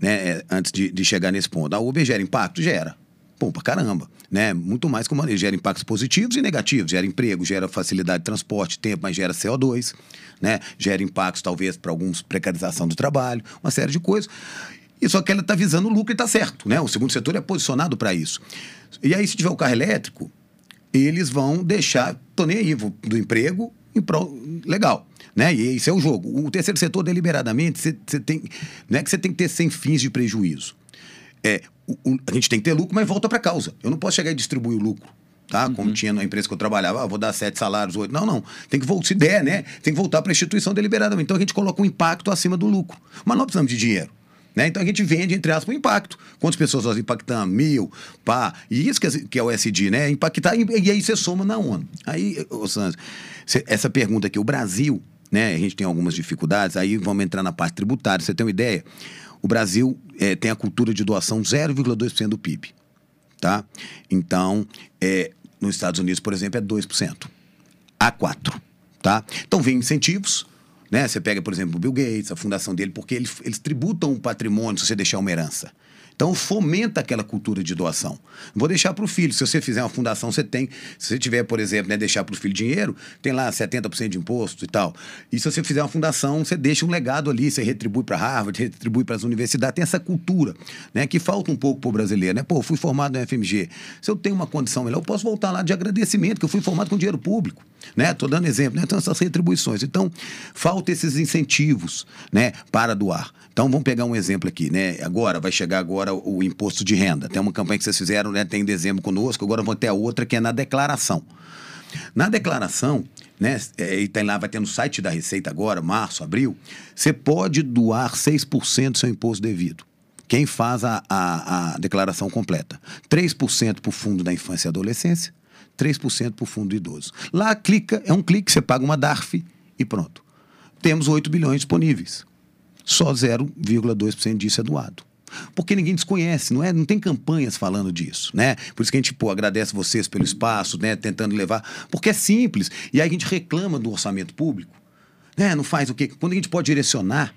né? É, antes de, de chegar nesse ponto. A Uber gera impacto? Gera. Pô, pra caramba, né? Muito mais que uma gera impactos positivos e negativos, gera emprego, gera facilidade de transporte, tempo, mas gera CO2, né? Gera impactos talvez para alguns precarização do trabalho, uma série de coisas. E só que ela está visando o lucro e está certo, né? O segundo setor é posicionado para isso. E aí se tiver o carro elétrico, eles vão deixar, tô nem aí, do emprego em prol, legal. Né? E esse é o jogo. O terceiro setor, deliberadamente, você tem, não é que você tem que ter sem fins de prejuízo. É, a gente tem que ter lucro, mas volta para causa. Eu não posso chegar e distribuir o lucro. Tá? Como uhum. tinha na empresa que eu trabalhava, ah, vou dar sete salários, oito. Não, não. Tem que voltar, se der, né? Tem que voltar para a instituição deliberadamente. Então a gente coloca um impacto acima do lucro. Mas não precisamos de dinheiro. Né? Então a gente vende, entre aspas, o impacto. Quantas pessoas nós impactamos? Mil, pá. E isso que é, que é o SD, né? Impactar, e, e aí você soma na ONU. Aí, ô Santos, essa pergunta aqui, o Brasil, né? A gente tem algumas dificuldades, aí vamos entrar na parte tributária. Você tem uma ideia? O Brasil é, tem a cultura de doação 0,2% do PIB. Tá? Então, é, nos Estados Unidos, por exemplo, é 2%. A 4%. Tá? Então, vem incentivos. Né? Você pega, por exemplo, o Bill Gates, a fundação dele, porque eles, eles tributam o patrimônio se você deixar uma herança. Então fomenta aquela cultura de doação. Vou deixar para o filho. Se você fizer uma fundação, você tem. Se você tiver, por exemplo, né, deixar para o filho dinheiro, tem lá 70% de imposto e tal. E se você fizer uma fundação, você deixa um legado ali, você retribui para Harvard, retribui para as universidades. Tem essa cultura, né, que falta um pouco para o brasileiro, né? Pô, fui formado no FMG. Se eu tenho uma condição melhor, eu posso voltar lá de agradecimento, que eu fui formado com dinheiro público, né? Tô dando exemplo, né? Então essas retribuições. Então, falta esses incentivos, né, para doar. Então vamos pegar um exemplo aqui, né? Agora vai chegar agora o imposto de renda. Tem uma campanha que vocês fizeram, né? Tem em dezembro conosco. Agora vou ter a outra que é na declaração. Na declaração, né? É, e tem lá, vai ter no site da Receita agora, março, abril. Você pode doar 6% do seu imposto devido. Quem faz a, a, a declaração completa. 3% para o Fundo da Infância e Adolescência, 3% para o Fundo do Idoso. Lá clica, é um clique, você paga uma DARF e pronto. Temos 8 bilhões disponíveis só 0,2% disso é doado. Porque ninguém desconhece, não é? Não tem campanhas falando disso, né? Por isso que a gente pô, agradece vocês pelo espaço, né? Tentando levar, porque é simples. E aí a gente reclama do orçamento público, né? Não faz o quê? Quando a gente pode direcionar,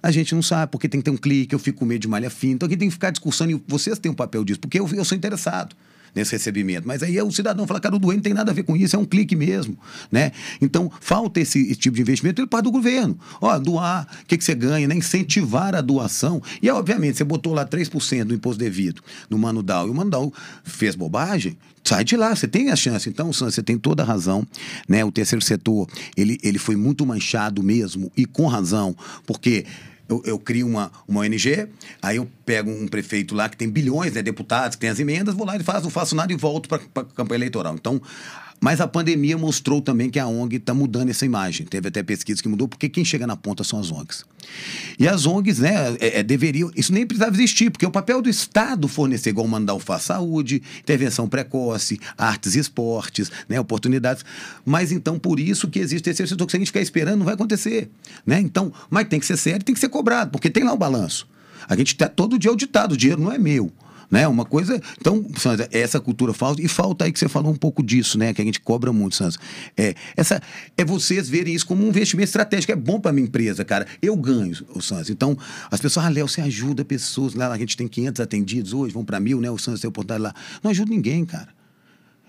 a gente não sabe, porque tem que ter um clique, eu fico com medo de malha fina. Então aqui tem que ficar discussando e vocês têm um papel disso, porque eu, eu sou interessado nesse recebimento. Mas aí é o cidadão fala, cara, o doente não tem nada a ver com isso, é um clique mesmo, né? Então, falta esse, esse tipo de investimento, ele parte do governo. Ó, doar, o que, que você ganha, né? Incentivar a doação. E, obviamente, você botou lá 3% do imposto devido no Mano Dow, e o Mano Dow fez bobagem, sai de lá, você tem a chance. Então, você tem toda a razão, né? O terceiro setor, ele, ele foi muito manchado mesmo, e com razão, porque eu, eu, crio uma, uma ONG, aí eu pego um prefeito lá que tem bilhões, né, deputados, que tem as emendas, vou lá e faço, não faço nada e volto para a campanha eleitoral. Então, mas a pandemia mostrou também que a ONG está mudando essa imagem. Teve até pesquisa que mudou, porque quem chega na ponta são as ONGs. E as ONGs, né, é, é, deveriam. Isso nem precisava existir, porque o papel do Estado fornecer, igual mandar o Faz Saúde, intervenção precoce, artes e esportes, né, oportunidades. Mas então, por isso que existe esse setor que se a gente ficar esperando, não vai acontecer. Né? Então, mas tem que ser sério, tem que ser cobrado, porque tem lá o balanço. A gente está todo dia auditado, o dinheiro não é meu. Né? Uma coisa. Então, Santos, essa cultura falta. E falta aí que você falou um pouco disso, né? Que a gente cobra muito, Santos. É, essa, é vocês verem isso como um investimento estratégico. É bom para minha empresa, cara. Eu ganho, o Santos. Então, as pessoas, ah, Léo, você ajuda pessoas. Lá a gente tem 500 atendidos hoje, vão para mil, né? O Santos tem oportunidade lá. Não ajuda ninguém, cara.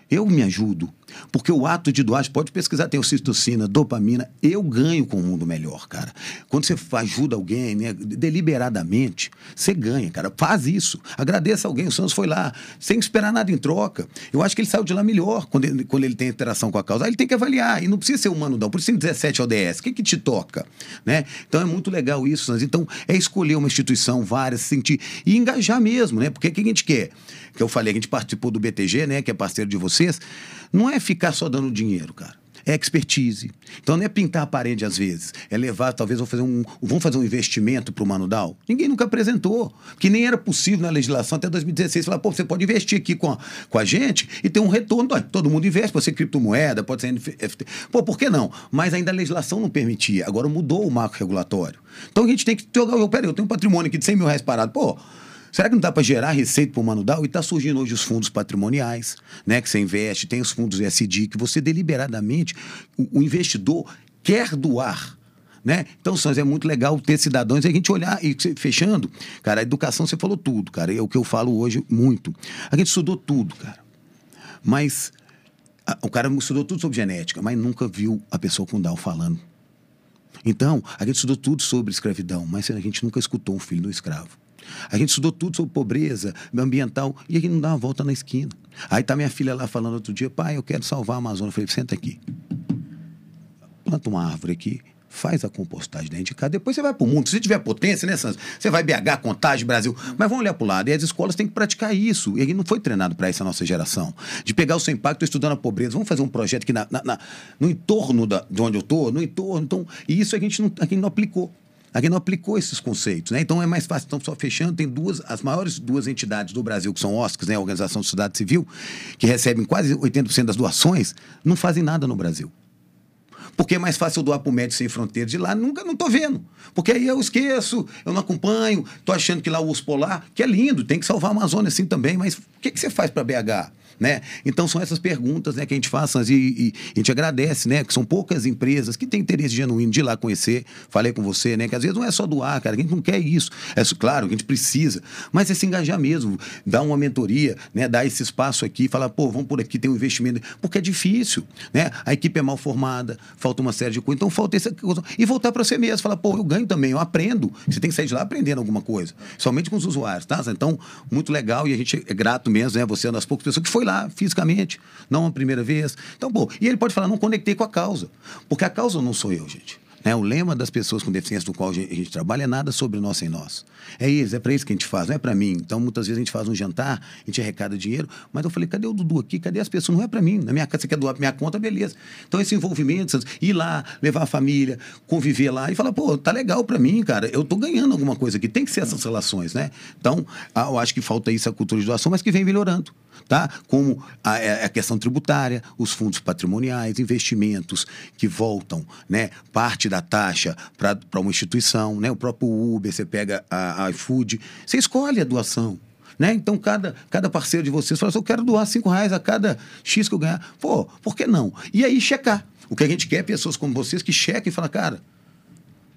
Eu me ajudo. Porque o ato de doar, pode pesquisar, tem ocitocina, dopamina, eu ganho com um mundo melhor, cara. Quando você ajuda alguém, né, deliberadamente, você ganha, cara. Faz isso. Agradeça alguém. O Santos foi lá, sem esperar nada em troca. Eu acho que ele saiu de lá melhor quando ele, quando ele tem interação com a causa. Aí ele tem que avaliar. E não precisa ser humano, não. Por isso tem 17 ODS. O que, que te toca? Né? Então é muito legal isso, Santos. Então é escolher uma instituição, várias, se sentir. E engajar mesmo, né? Porque o que a gente quer? Que eu falei, a gente participou do BTG, né? Que é parceiro de vocês. Não é ficar só dando dinheiro, cara. é expertise. Então não é pintar a parede às vezes, é levar, talvez vou fazer um, vamos fazer um investimento para o Manudal. Ninguém nunca apresentou, que nem era possível na legislação até 2016 falar, pô, você pode investir aqui com a, com a gente e ter um retorno. Todo mundo investe, pode ser criptomoeda, pode ser NFT. Pô, por que não? Mas ainda a legislação não permitia. Agora mudou o marco regulatório. Então a gente tem que jogar, peraí, eu tenho um patrimônio aqui de 100 mil reais parado, pô. Será que não dá para gerar receita para o Manudal? E está surgindo hoje os fundos patrimoniais, né? Que você investe, tem os fundos ESG, que você deliberadamente, o, o investidor quer doar. Né? Então, Santos, é muito legal ter cidadãos a gente olhar e fechando, cara, a educação você falou tudo, cara, é o que eu falo hoje muito. A gente estudou tudo, cara. Mas a, o cara estudou tudo sobre genética, mas nunca viu a pessoa com Down falando. Então, a gente estudou tudo sobre escravidão, mas a gente nunca escutou um filho do escravo. A gente estudou tudo sobre pobreza ambiental e a gente não dá uma volta na esquina. Aí tá minha filha lá falando outro dia, pai, eu quero salvar a Amazônia. Eu falei, senta aqui. Planta uma árvore aqui, faz a compostagem dentro de casa, depois você vai para o mundo. Se tiver potência, né, Santos? Você vai BH, Contagem, Brasil. Mas vamos olhar para o lado. E as escolas têm que praticar isso. E a gente não foi treinado para essa nossa geração. De pegar o seu impacto estudando a pobreza. Vamos fazer um projeto aqui na, na, na no entorno da, de onde eu estou, no entorno. Então, e isso a gente não, a gente não aplicou. Aqui não aplicou esses conceitos, né? Então é mais fácil. Então, só fechando, tem duas, as maiores duas entidades do Brasil, que são OSCs, né? A Organização de Sociedade Civil, que recebem quase 80% das doações, não fazem nada no Brasil. Porque é mais fácil eu doar para o Médico Sem Fronteiras de lá, nunca não estou vendo. Porque aí eu esqueço, eu não acompanho, estou achando que lá o urso polar, que é lindo, tem que salvar a Amazônia assim também, mas o que, que você faz para BH? Né? Então são essas perguntas né, que a gente faz e, e, a gente agradece, né? Que são poucas empresas que têm interesse genuíno de ir lá conhecer. Falei com você, né? Que às vezes não é só doar, cara, a gente não quer isso. É claro, a gente precisa, mas é se engajar mesmo, dar uma mentoria, né? Dar esse espaço aqui, falar, pô, vamos por aqui, tem um investimento, porque é difícil, né? A equipe é mal formada, falta uma série de coisas, então falta essa coisa. E voltar para você mesmo, falar, pô, eu ganho também, eu aprendo. Você tem que sair de lá aprendendo alguma coisa, somente com os usuários, tá? Então, muito legal e a gente é grato mesmo, né? Você é uma das poucas pessoas que foi lá fisicamente, não a primeira vez. Então, pô, e ele pode falar, não conectei com a causa. Porque a causa não sou eu, gente. Né? O lema das pessoas com deficiência do qual a gente, trabalha é nada sobre nós sem nós. É isso, é para isso que a gente faz, não é para mim. Então, muitas vezes a gente faz um jantar, a gente arrecada dinheiro, mas eu falei, cadê o Dudu aqui? Cadê as pessoas? Não é para mim. Na minha casa, você quer doar minha conta, beleza. Então, esse envolvimento, ir lá, levar a família, conviver lá e falar, pô, tá legal para mim, cara, eu tô ganhando alguma coisa aqui. Tem que ser essas relações, né? Então, ah, eu acho que falta isso a cultura de doação, mas que vem melhorando tá? como a, é, a, questão tributária, os fundos patrimoniais, investimentos que voltam, né? parte da taxa para uma instituição, né? o próprio Uber, você pega a, a iFood, você escolhe a doação. Né? Então, cada, cada parceiro de vocês fala assim, eu quero doar cinco reais a cada X que eu ganhar. Pô, por que não? E aí checar. O que a gente quer é pessoas como vocês que chequem e falam, cara,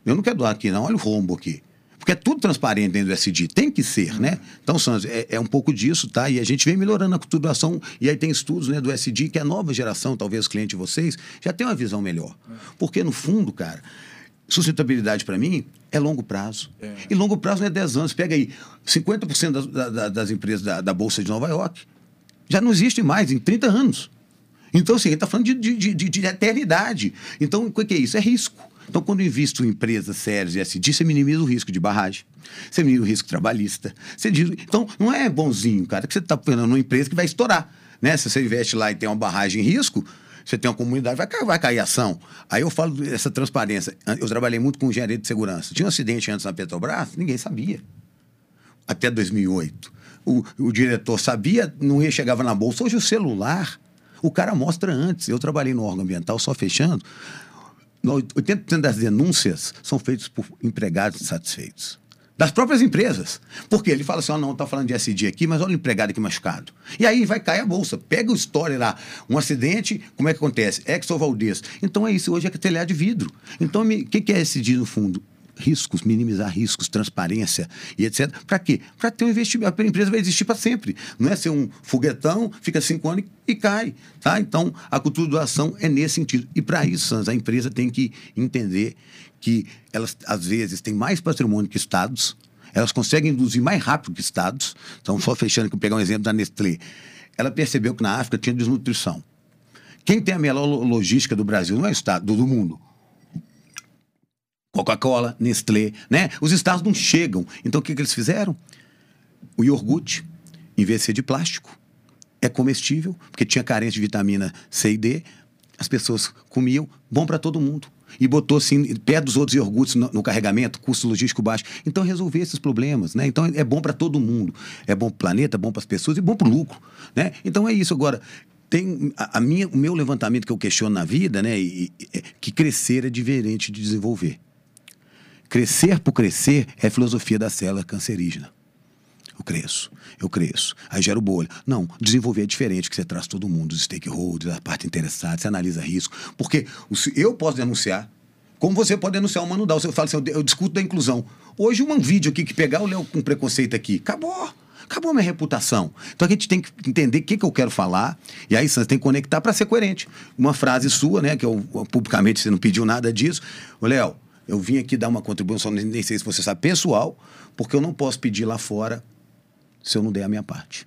eu não quero doar aqui, não, olha o rombo aqui. Porque é tudo transparente dentro do SD, tem que ser, né? Então, Santos, é, é, um pouco disso, tá? E a gente vem melhorando a culturação, e aí tem estudos né, do SD, que a nova geração, talvez cliente de vocês, já tem uma visão melhor. Porque, no fundo, cara, sustentabilidade para mim é longo prazo. É. E longo prazo não é 10 anos. Pega aí, 50% das, das, das empresas da, da, Bolsa de Nova York já não existe mais em 30 anos. Então, assim, a gente está falando de, de, de, de eternidade. Então, o que é isso? É risco. Então, quando eu invisto em empresas sérias e SD, você minimiza o risco de barragem, você minimiza o risco trabalhista. Você diz, então, não é bonzinho, cara, que você está fazendo uma empresa que vai estourar. Né? Se você investe lá e tem uma barragem em risco, você tem uma comunidade, vai vai cair ação. Aí eu falo dessa transparência. Eu trabalhei muito com engenharia de segurança. Tinha um acidente antes na Petrobras, ninguém sabia. Até 2008. O, o diretor sabia, não ia, chegava na bolsa. Hoje o celular, o cara mostra antes. Eu trabalhei no órgão ambiental, só fechando. 80% das denúncias são feitas por empregados insatisfeitos. Das próprias empresas. Porque ele fala assim: oh, não, está falando de SD aqui, mas olha o empregado aqui machucado. E aí vai cair a bolsa. Pega o história lá. Um acidente, como é que acontece? Exo Valdez. Então é isso, hoje é telhado de vidro. Então, o que, que é SD no fundo? Riscos, minimizar riscos, transparência e etc. Para quê? Para ter um investimento. A empresa vai existir para sempre. Não é ser um foguetão, fica cinco anos e, cai. Tá? Então, a cultura do ação é nesse sentido. E para isso, Sans, a empresa tem que entender que elas, às vezes, têm mais patrimônio que estados, elas conseguem induzir mais rápido que estados. Então, só fechando, que pegar um exemplo da Nestlé. Ela percebeu que na África tinha desnutrição. Quem tem a melhor logística do Brasil não é o Estado, do mundo. Coca-Cola, Nestlé, né? Os estados não chegam. Então o que, que eles fizeram? O iogurte, em vez de ser de plástico, é comestível, porque tinha carência de vitamina C e D. as pessoas comiam, bom para todo mundo. E botou assim, perto dos outros iogurtes no, no, carregamento, custo logístico baixo. Então, resolver esses problemas, né? Então, é bom para todo mundo. É bom para o planeta, é bom para as pessoas e bom para o lucro, né? Então, é isso. Agora, tem a, a, minha, o meu levantamento que eu questiono na vida, né? E, é que crescer é diferente de desenvolver. Crescer por crescer é filosofia da célula cancerígena. Eu cresço, eu cresço. Aí gero bolha. Não, desenvolver é diferente, que você traz todo mundo, os stakeholders, a parte interessada, você analisa risco. Porque eu posso denunciar, como você pode denunciar o Mano Dal. Você fala assim, eu, discuto da inclusão. Hoje, um vídeo aqui que pegar o Léo com preconceito aqui, acabou. Acabou minha reputação. Então a gente tem que entender o que, que eu quero falar, e aí você tem que conectar para ser coerente. Uma frase sua, né, que eu publicamente você não pediu nada disso. Ô, Léo, eu vim aqui dar uma contribuição, nem sei se você sabe, pessoal, porque eu não posso pedir lá fora se eu não der a minha parte.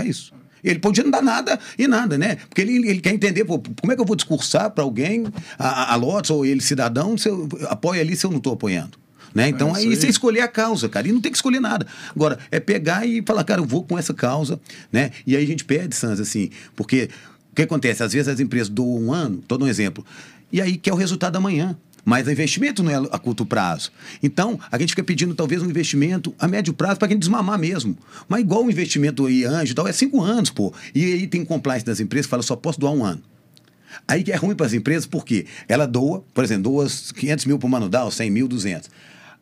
É isso. Ele podia não dar nada e nada, né? Porque ele, ele quer entender pô, como é que eu vou discursar para alguém, a, a Lotus ou ele, cidadão, se eu apoio ali se eu não estou apoiando. Né? Então, é aí, aí você escolher a causa, cara, e não tem que escolher nada. Agora, é pegar e falar, cara, eu vou com essa causa, né? E aí a gente perde, Sans, assim, porque o que acontece? Às vezes as empresas doam um ano, todo um exemplo, e aí quer o resultado amanhã. Mas o investimento não é a curto prazo. Então, a gente fica pedindo talvez um investimento a médio prazo para quem desmamar mesmo. Mas igual o investimento aí, anjo tal, é cinco anos, pô. E aí tem compliance das empresas que fala, só posso doar um ano. Aí que é ruim para as empresas, porque ela doa, por exemplo, doa 500 mil para o Manudal, 100 mil, 200.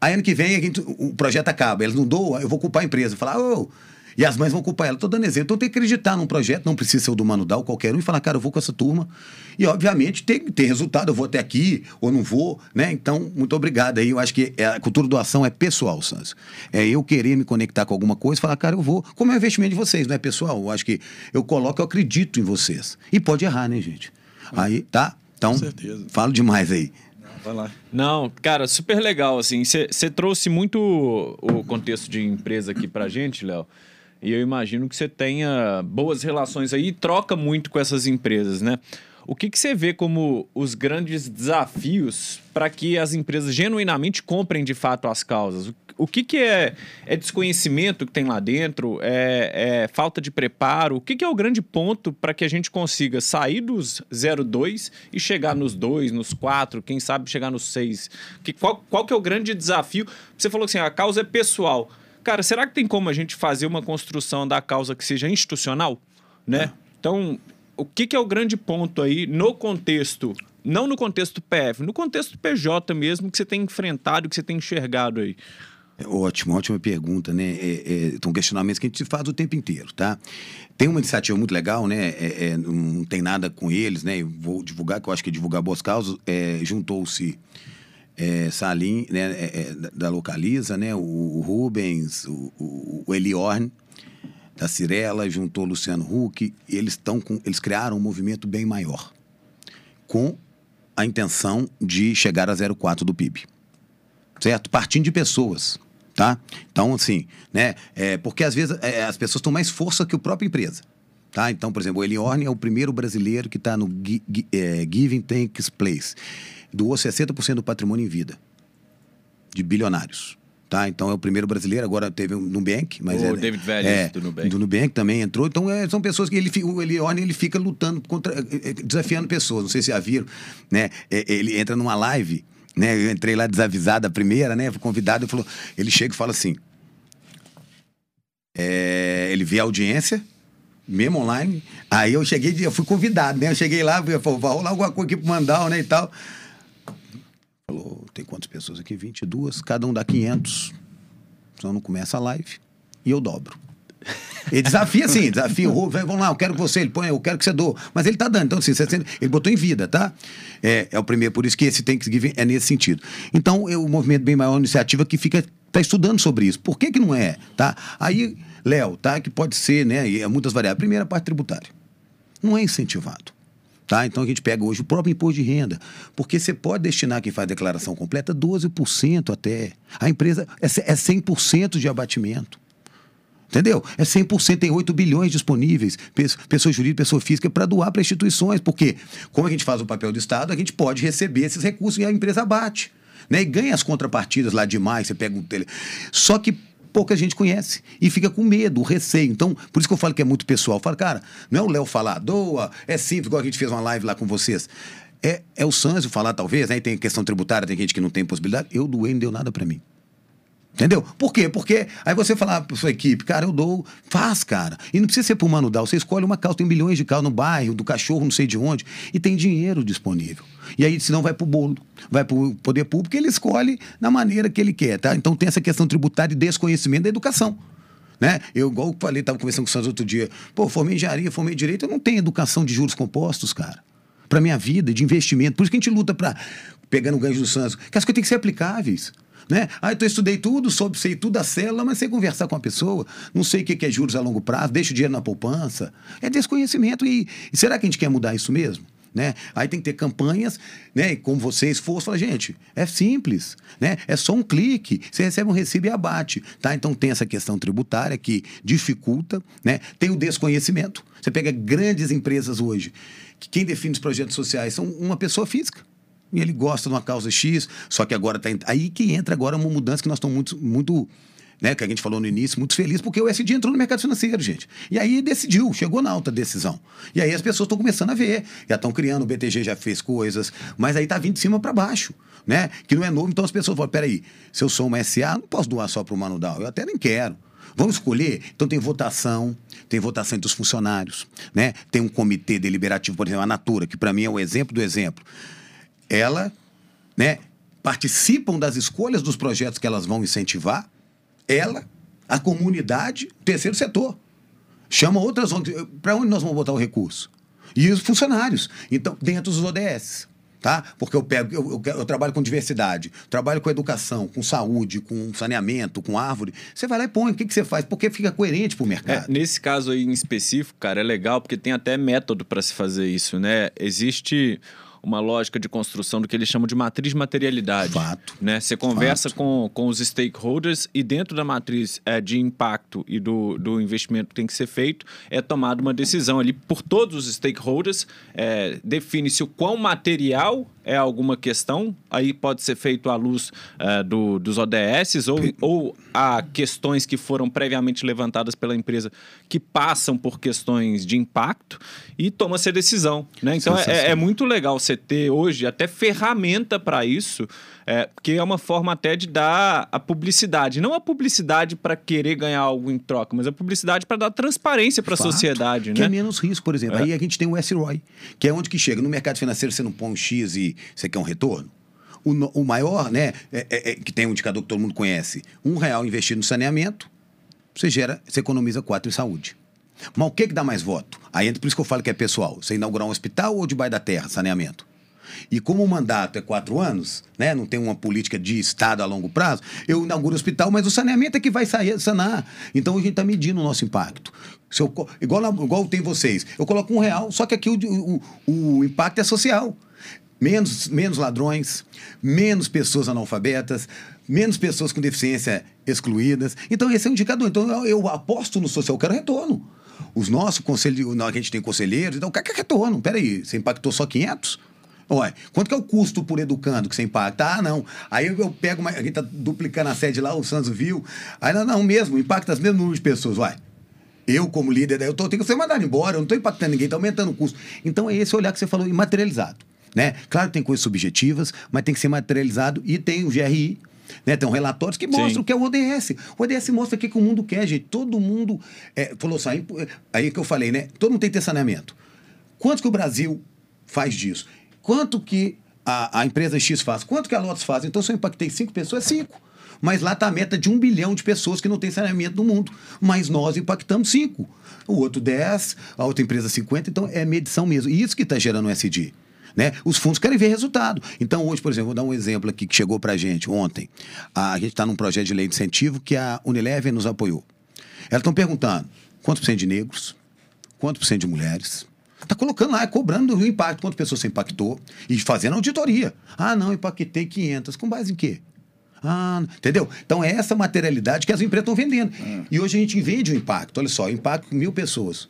Aí ano que vem gente, o projeto acaba, eles não doam, eu vou culpar a empresa. Falar, ô, oh, e as mães vão culpar ela. Estou dando exemplo. Então tem que acreditar num projeto, não precisa ser o do Mano Dal, qualquer um, e falar, cara, eu vou com essa turma. E, obviamente, tem que ter resultado. Eu vou até aqui ou não vou, né? Então, muito obrigado aí. Eu acho que é, a cultura do ação é pessoal, Santos. É eu querer me conectar com alguma coisa e falar, cara, eu vou. Como é o investimento de vocês, não é pessoal? Eu acho que eu coloco, eu acredito em vocês. E pode errar, né, gente? Aí, tá? Então, falo demais aí. Vai lá. Não, cara, super legal, assim. Você trouxe muito o contexto de empresa aqui pra gente, Léo. E eu imagino que você tenha boas relações aí e troca muito com essas empresas, né? O que, que você vê como os grandes desafios para que as empresas genuinamente comprem de fato as causas? O que, que é, é desconhecimento que tem lá dentro? É, é falta de preparo? O que, que é o grande ponto para que a gente consiga sair dos 0,2 e chegar nos 2, nos 4, quem sabe chegar nos 6? Que, qual, qual que é o grande desafio? Você falou assim, a causa é pessoal. Cara, será que tem como a gente fazer uma construção da causa que seja institucional? Né? É. Então, o que, que é o grande ponto aí no contexto não no contexto PF, no contexto PJ mesmo, que você tem enfrentado, que você tem enxergado aí? É ótimo, ótima pergunta, né? É, é, são questionamentos que a gente faz o tempo inteiro, tá? Tem uma iniciativa muito legal, né? É, é, não tem nada com eles, né? Eu vou divulgar, que eu acho que divulgar boas causas. É, Juntou-se é, Salim, né, é, é, da Localiza, né, o, Rubens, o, o, o, Eliorn, da Cirela, juntou Luciano Huck, eles, com, eles criaram um movimento bem maior, com a intenção de chegar a 0,4 do PIB. Certo? Partindo de pessoas. Tá? Então, assim, né? É, porque às vezes é, as pessoas têm mais força que a própria empresa. Tá? Então, por exemplo, o Eliorn é o primeiro brasileiro que está no é, Giving Takes Place doou 60% do patrimônio em vida de bilionários. Tá? Então é o primeiro brasileiro, agora teve o Nubank, mas o é, David Vélez é, do Nubank. Do Nubank também entrou. Então é, são pessoas que ele, Elione ele fica lutando contra, é, é, desafiando pessoas. Não sei se já viram, né? É, ele entra numa live, né? Eu entrei lá desavisado a primeira, né? Fui convidado, ele falou, ele chega e fala assim, é, ele vê a audiência, mesmo online. Aí eu cheguei, eu fui convidado, né? Eu cheguei lá, falei, vai rolar alguma coisa aqui pro Mandal, né? E tal. Falou, tem quantas pessoas aqui? 22, cada um dá 500. Senão não começa a live. E eu dobro. Ele desafia assim, desafia o vamos lá, eu quero que você, ele põe, eu quero que você doa. Mas ele tá dando, então assim, ele botou em vida, tá? É, é o primeiro, por isso que esse tem que seguir, é nesse sentido. Então, é o movimento bem maior, iniciativa que fica, tá estudando sobre isso. Por que que não é, tá? Aí, Léo, tá? Que pode ser, né? E é muitas variáveis. Primeira, parte tributária. Não é incentivado. Tá? Então a gente pega hoje o próprio imposto de renda, porque você pode destinar quem faz a declaração completa 12% até. A empresa é 100% é de abatimento. Entendeu? É 100%, tem 8 bilhões disponíveis, pessoa jurídica, pessoa física, para doar para instituições. Porque, como a gente faz o papel do Estado, a gente pode receber esses recursos e a empresa abate. Né? E ganha as contrapartidas lá demais, você pega um tele. Só que pouca gente conhece e fica com medo, receio. Então, por isso que eu falo que é muito pessoal. Fala, cara, não é o Léo falar, doa, é simples, igual a gente fez uma live lá com vocês. É, é o Sanzio falar, talvez, né? Tem questão tributária, tem gente que não tem possibilidade. Eu doei, não deu nada para mim. Entendeu? Por quê? Porque aí você falar para sua equipe, cara, eu dou, faz, cara. E não precisa ser pro Mano Dal. Você escolhe uma causa, tem milhões de carros no bairro, do cachorro, não sei de onde, e tem dinheiro disponível. E aí, senão, vai pro bolo, vai pro poder público, ele escolhe da maneira que ele quer, tá? Então tem essa questão tributária e desconhecimento da educação. Né? Eu, igual eu falei, estava conversando com o Santos outro dia. Pô, formei engenharia, formei direito, eu não tenho educação de juros compostos, cara. Para minha vida, de investimento. Por isso que a gente luta para pegando o gancho do Santos, que as coisas têm que ser aplicáveis. Né? Ah, então eu estudei tudo, soube, sei tudo da célula, mas sei conversar com a pessoa, não sei o que é juros a longo prazo, deixo dinheiro na poupança. É desconhecimento. E, e será que a gente quer mudar isso mesmo? Né? Aí tem que ter campanhas, né? Como vocês foram, fala, gente, é simples, né? É só um clique, você recebe um recibo e abate, tá? Então tem essa questão tributária que dificulta, né? Tem o desconhecimento. Você pega grandes empresas hoje, que quem define os projetos sociais são uma pessoa física e ele gosta de uma causa X, só que agora está aí que entra agora uma mudança que nós estamos muito, muito né, que a gente falou no início, muito feliz, porque o SD entrou no mercado financeiro, gente. E aí decidiu, chegou na alta decisão. E aí as pessoas estão começando a ver, já estão criando, o BTG já fez coisas, mas aí está vindo de cima para baixo, né? Que não é novo, então as pessoas falam, peraí, se eu sou uma SA, não posso doar só para o Manudal, eu até nem quero. Vamos escolher? Então tem votação, tem votação entre os funcionários, né? Tem um comitê deliberativo, por exemplo, a Natura, que para mim é o exemplo do exemplo ela, né, participam das escolhas dos projetos que elas vão incentivar, ela, a comunidade, o terceiro setor. Chama outras Para onde nós vamos botar o recurso? E os funcionários. Então, dentro dos ODS. Tá? Porque eu pego, eu, eu, eu, trabalho com diversidade, trabalho com educação, com saúde, com saneamento, com árvore. Você vai lá e põe. O que, que você faz? Porque fica coerente para o mercado. É, nesse caso aí em específico, cara, é legal porque tem até método para se fazer isso, né? Existe uma lógica de construção do que eles chamam de matriz de materialidade. Fato. Né? Você conversa com, com os stakeholders e dentro da matriz é, de impacto e do, do investimento que tem que ser feito, é tomada uma decisão ali por todos os stakeholders, é, define-se o quão material é alguma questão, aí pode ser feito à luz uh, do, dos ODS ou, ou há questões que foram previamente levantadas pela empresa que passam por questões de impacto e toma-se a decisão. Né? Então é, é, muito legal você ter hoje até ferramenta para isso, é, porque é uma forma até de dar a publicidade. Não a publicidade para querer ganhar algo em troca, mas a publicidade para dar transparência para a sociedade. Que é né? é menos risco, por exemplo. É. Aí a gente tem o S-ROI, que é onde que chega. No mercado financeiro você não põe um X e você quer um retorno. O, o maior, né, é, é, é, que tem um indicador que todo mundo conhece, um real investido no saneamento, você gera, você economiza quatro em saúde. Mas o que, que dá mais voto? Aí entra por isso que eu falo que é pessoal. Você inaugurar um hospital ou debaixo da terra, saneamento? E como o mandato é quatro anos, né, não tem uma política de Estado a longo prazo, eu inauguro o hospital, mas o saneamento é que vai sair, sanar. Então a gente está medindo o nosso impacto. Se eu, igual, igual tem vocês, eu coloco um real, só que aqui o, o, o impacto é social. Menos, menos ladrões, menos pessoas analfabetas, menos pessoas com deficiência excluídas. Então, esse é um indicador. Então, eu, eu aposto no social, eu quero retorno. Os nossos conselheiros, a gente tem conselheiros, então, quer retorno. Peraí, você impactou só 500? Ué, quanto que é o custo por educando que você impacta? Ah, não. Aí eu pego, uma, a gente tá duplicando a sede lá, o Santos viu. Aí, não, não, mesmo, impacta as mesmas de pessoas. Ué, eu como líder, eu tô, tenho que ser mandado embora, eu não estou impactando ninguém, está aumentando o custo. Então é esse olhar que você falou, imaterializado. Né? Claro que tem coisas subjetivas, mas tem que ser materializado e tem o GRI, né? Tem um relatórios que mostram Sim. que é o ODS. O ODS mostra o que, que o mundo quer, gente. Todo mundo é, falou assim, aí que eu falei, né? Todo mundo tem que ter saneamento. Quanto que o Brasil faz disso? Quanto que a, a empresa X faz? Quanto que a Lotus faz? Então, se eu impactei cinco pessoas, é cinco. Mas lá está a meta de um bilhão de pessoas que não tem saneamento no mundo. Mas nós impactamos cinco. O outro 10, a outra empresa 50. Então, é medição mesmo. E isso que está gerando o SD. Né? Os fundos querem ver resultado. Então, hoje, por exemplo, vou dar um exemplo aqui que chegou para a gente ontem. A gente está num projeto de lei de incentivo que a Unilever nos apoiou. Elas estão perguntando quanto por cento de negros, quanto por cento de mulheres, Está colocando lá, cobrando o impacto, quantas pessoas você impactou e fazendo auditoria. Ah, não, impactei 500. Com base em quê? Ah, entendeu? Então é essa materialidade que as empresas estão vendendo. É. E hoje a gente vende o impacto. Olha só, impacto com mil pessoas.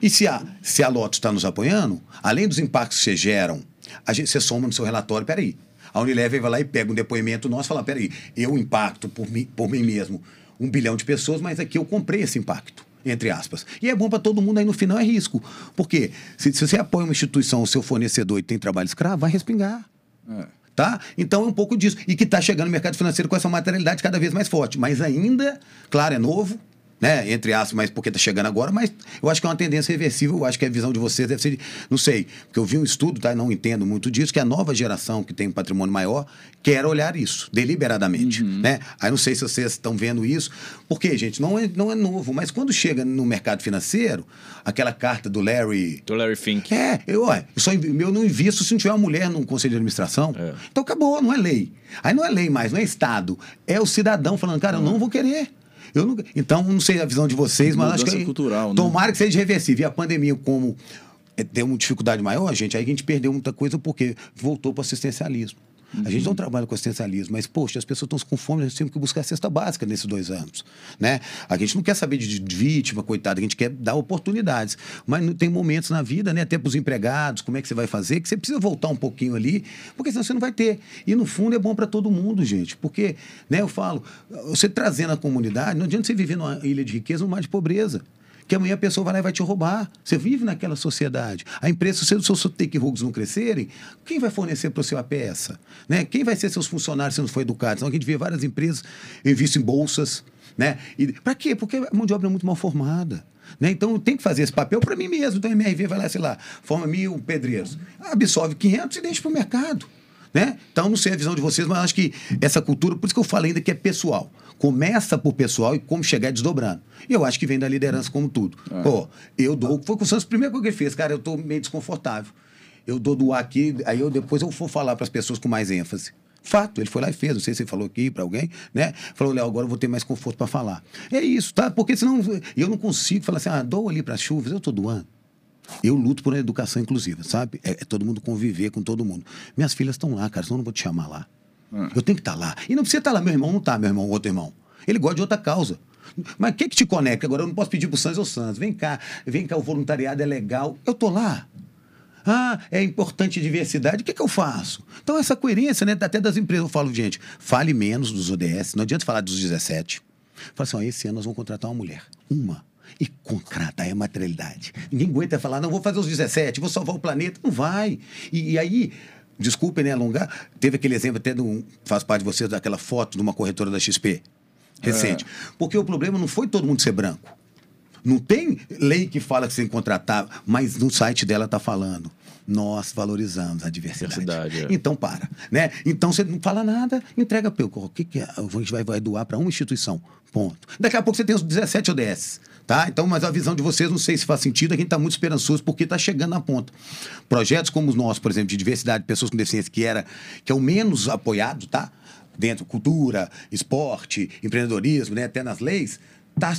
E se a, se a Lotus está nos apoiando, além dos impactos que você geram, a gente, você soma no seu relatório, peraí. A Unilever vai lá e pega um depoimento nosso e fala, peraí, eu impacto por mim, por mim mesmo um bilhão de pessoas, mas aqui eu comprei esse impacto entre aspas. E é bom para todo mundo, aí no final é risco. Porque se, se, você apoia uma instituição, o seu fornecedor e tem trabalho escravo, vai respingar. É. Tá? Então é um pouco disso. E que está chegando no mercado financeiro com essa materialidade cada vez mais forte. Mas ainda, claro, é novo, né? Entre aspas, mas porque está chegando agora, mas eu acho que é uma tendência reversível, eu acho que a visão de vocês deve ser, não sei, porque eu vi um estudo, tá? Não entendo muito disso, que a nova geração que tem um patrimônio maior quer olhar isso, deliberadamente, uhum. né? Aí não sei se vocês estão vendo isso, porque, gente, não é, não é novo, mas quando chega no mercado financeiro, aquela carta do Larry... Do Larry Fink. É, eu, eu, só, eu não invisto se não tiver uma mulher no conselho de administração. É. Então acabou, não é lei. Aí não é lei mais, não é Estado. É o cidadão falando, cara, eu não vou querer. Eu não, então, não sei a visão de vocês, mas acho que. cultural, né? Tomara que seja reversível. E a pandemia, como é, deu uma dificuldade maior, gente, aí a gente perdeu muita coisa porque voltou para o assistencialismo. A gente não trabalha com assistencialismo, mas, poxa, as pessoas estão com fome, a gente tem que buscar a cesta básica nesses dois anos. Né? A gente não quer saber de, de vítima, coitada, a gente quer dar oportunidades. Mas tem momentos na vida, né, até para os empregados, como é que você vai fazer, que você precisa voltar um pouquinho ali, porque senão você não vai ter. E no fundo é bom para todo mundo, gente, porque, né, eu falo, você trazendo a comunidade, não adianta você viver numa ilha de riqueza, numa de pobreza que amanhã a pessoa vai lá e vai te roubar. Você vive naquela sociedade. A empresa, se os seus take-hooks não crescerem, quem vai fornecer para você a peça? Né? Quem vai ser seus funcionários se não for educado? Então, a gente vê várias empresas investem em bolsas. Né? Para quê? Porque a mão de obra é muito mal formada. Né? Então, eu tenho que fazer esse papel para mim mesmo. Então, a MRV vai lá, sei lá, forma mil pedreiros. Absorve 500 e deixa para o mercado. Né? Então, não sei a visão de vocês, mas acho que essa cultura, por isso que eu falo ainda que é pessoal. Começa por pessoal e como chegar desdobrando. E eu acho que vem da liderança como tudo. É. Pô, eu dou. Foi com o Santos, coisa que ele fez, cara, eu estou meio desconfortável. Eu dou do aqui, aí eu depois eu vou falar para as pessoas com mais ênfase. Fato, ele foi lá e fez. Não sei se ele falou aqui para alguém, né? Falou, Léo, agora eu vou ter mais conforto para falar. É isso, tá? Porque senão eu não consigo falar assim, ah, dou ali para as chuvas, eu estou doando. Eu luto por uma educação inclusiva, sabe? É, é, todo mundo conviver com todo mundo. Minhas filhas estão lá, cara, senão eu não vou te chamar lá. Hum. Eu tenho que estar tá lá. E não precisa estar tá lá, meu irmão não está, meu irmão, outro irmão. Ele gosta de outra causa. Mas o que, que te conecta? Agora eu não posso pedir pro Santos ou Santos. Vem cá, vem cá, o voluntariado é legal. Eu tô lá. Ah, é importante diversidade. O que, que eu faço? Então, essa coerência, né? Até das empresas. Eu falo, gente, fale menos dos ODS. Não adianta falar dos 17. Fala assim, ó, esse ano nós vamos contratar uma mulher. Uma. E contratar é materialidade. Ninguém aguenta falar, não, vou fazer os 17, vou salvar o planeta. Não vai. E, e aí, desculpem, né, alongar. Teve aquele exemplo até, do, faz parte de vocês, daquela foto de uma corretora da XP recente. É. Porque o problema não foi todo mundo ser branco. Não tem lei que fala que você tem que contratar, mas no site dela está falando. Nós valorizamos a diversidade. É. Então para, né? Então você não fala nada, entrega pelo o que, que é? a gente vai, vai doar para uma instituição. Ponto. Daqui a pouco você tem os 17 ODS. Tá? Então, mas a visão de vocês, não sei se faz sentido, a gente está muito esperançoso porque está chegando na ponta. Projetos como os nossos, por exemplo, de diversidade, pessoas com deficiência, que era que é o menos apoiado, tá? Dentro cultura, esporte, empreendedorismo, né? até nas leis, tá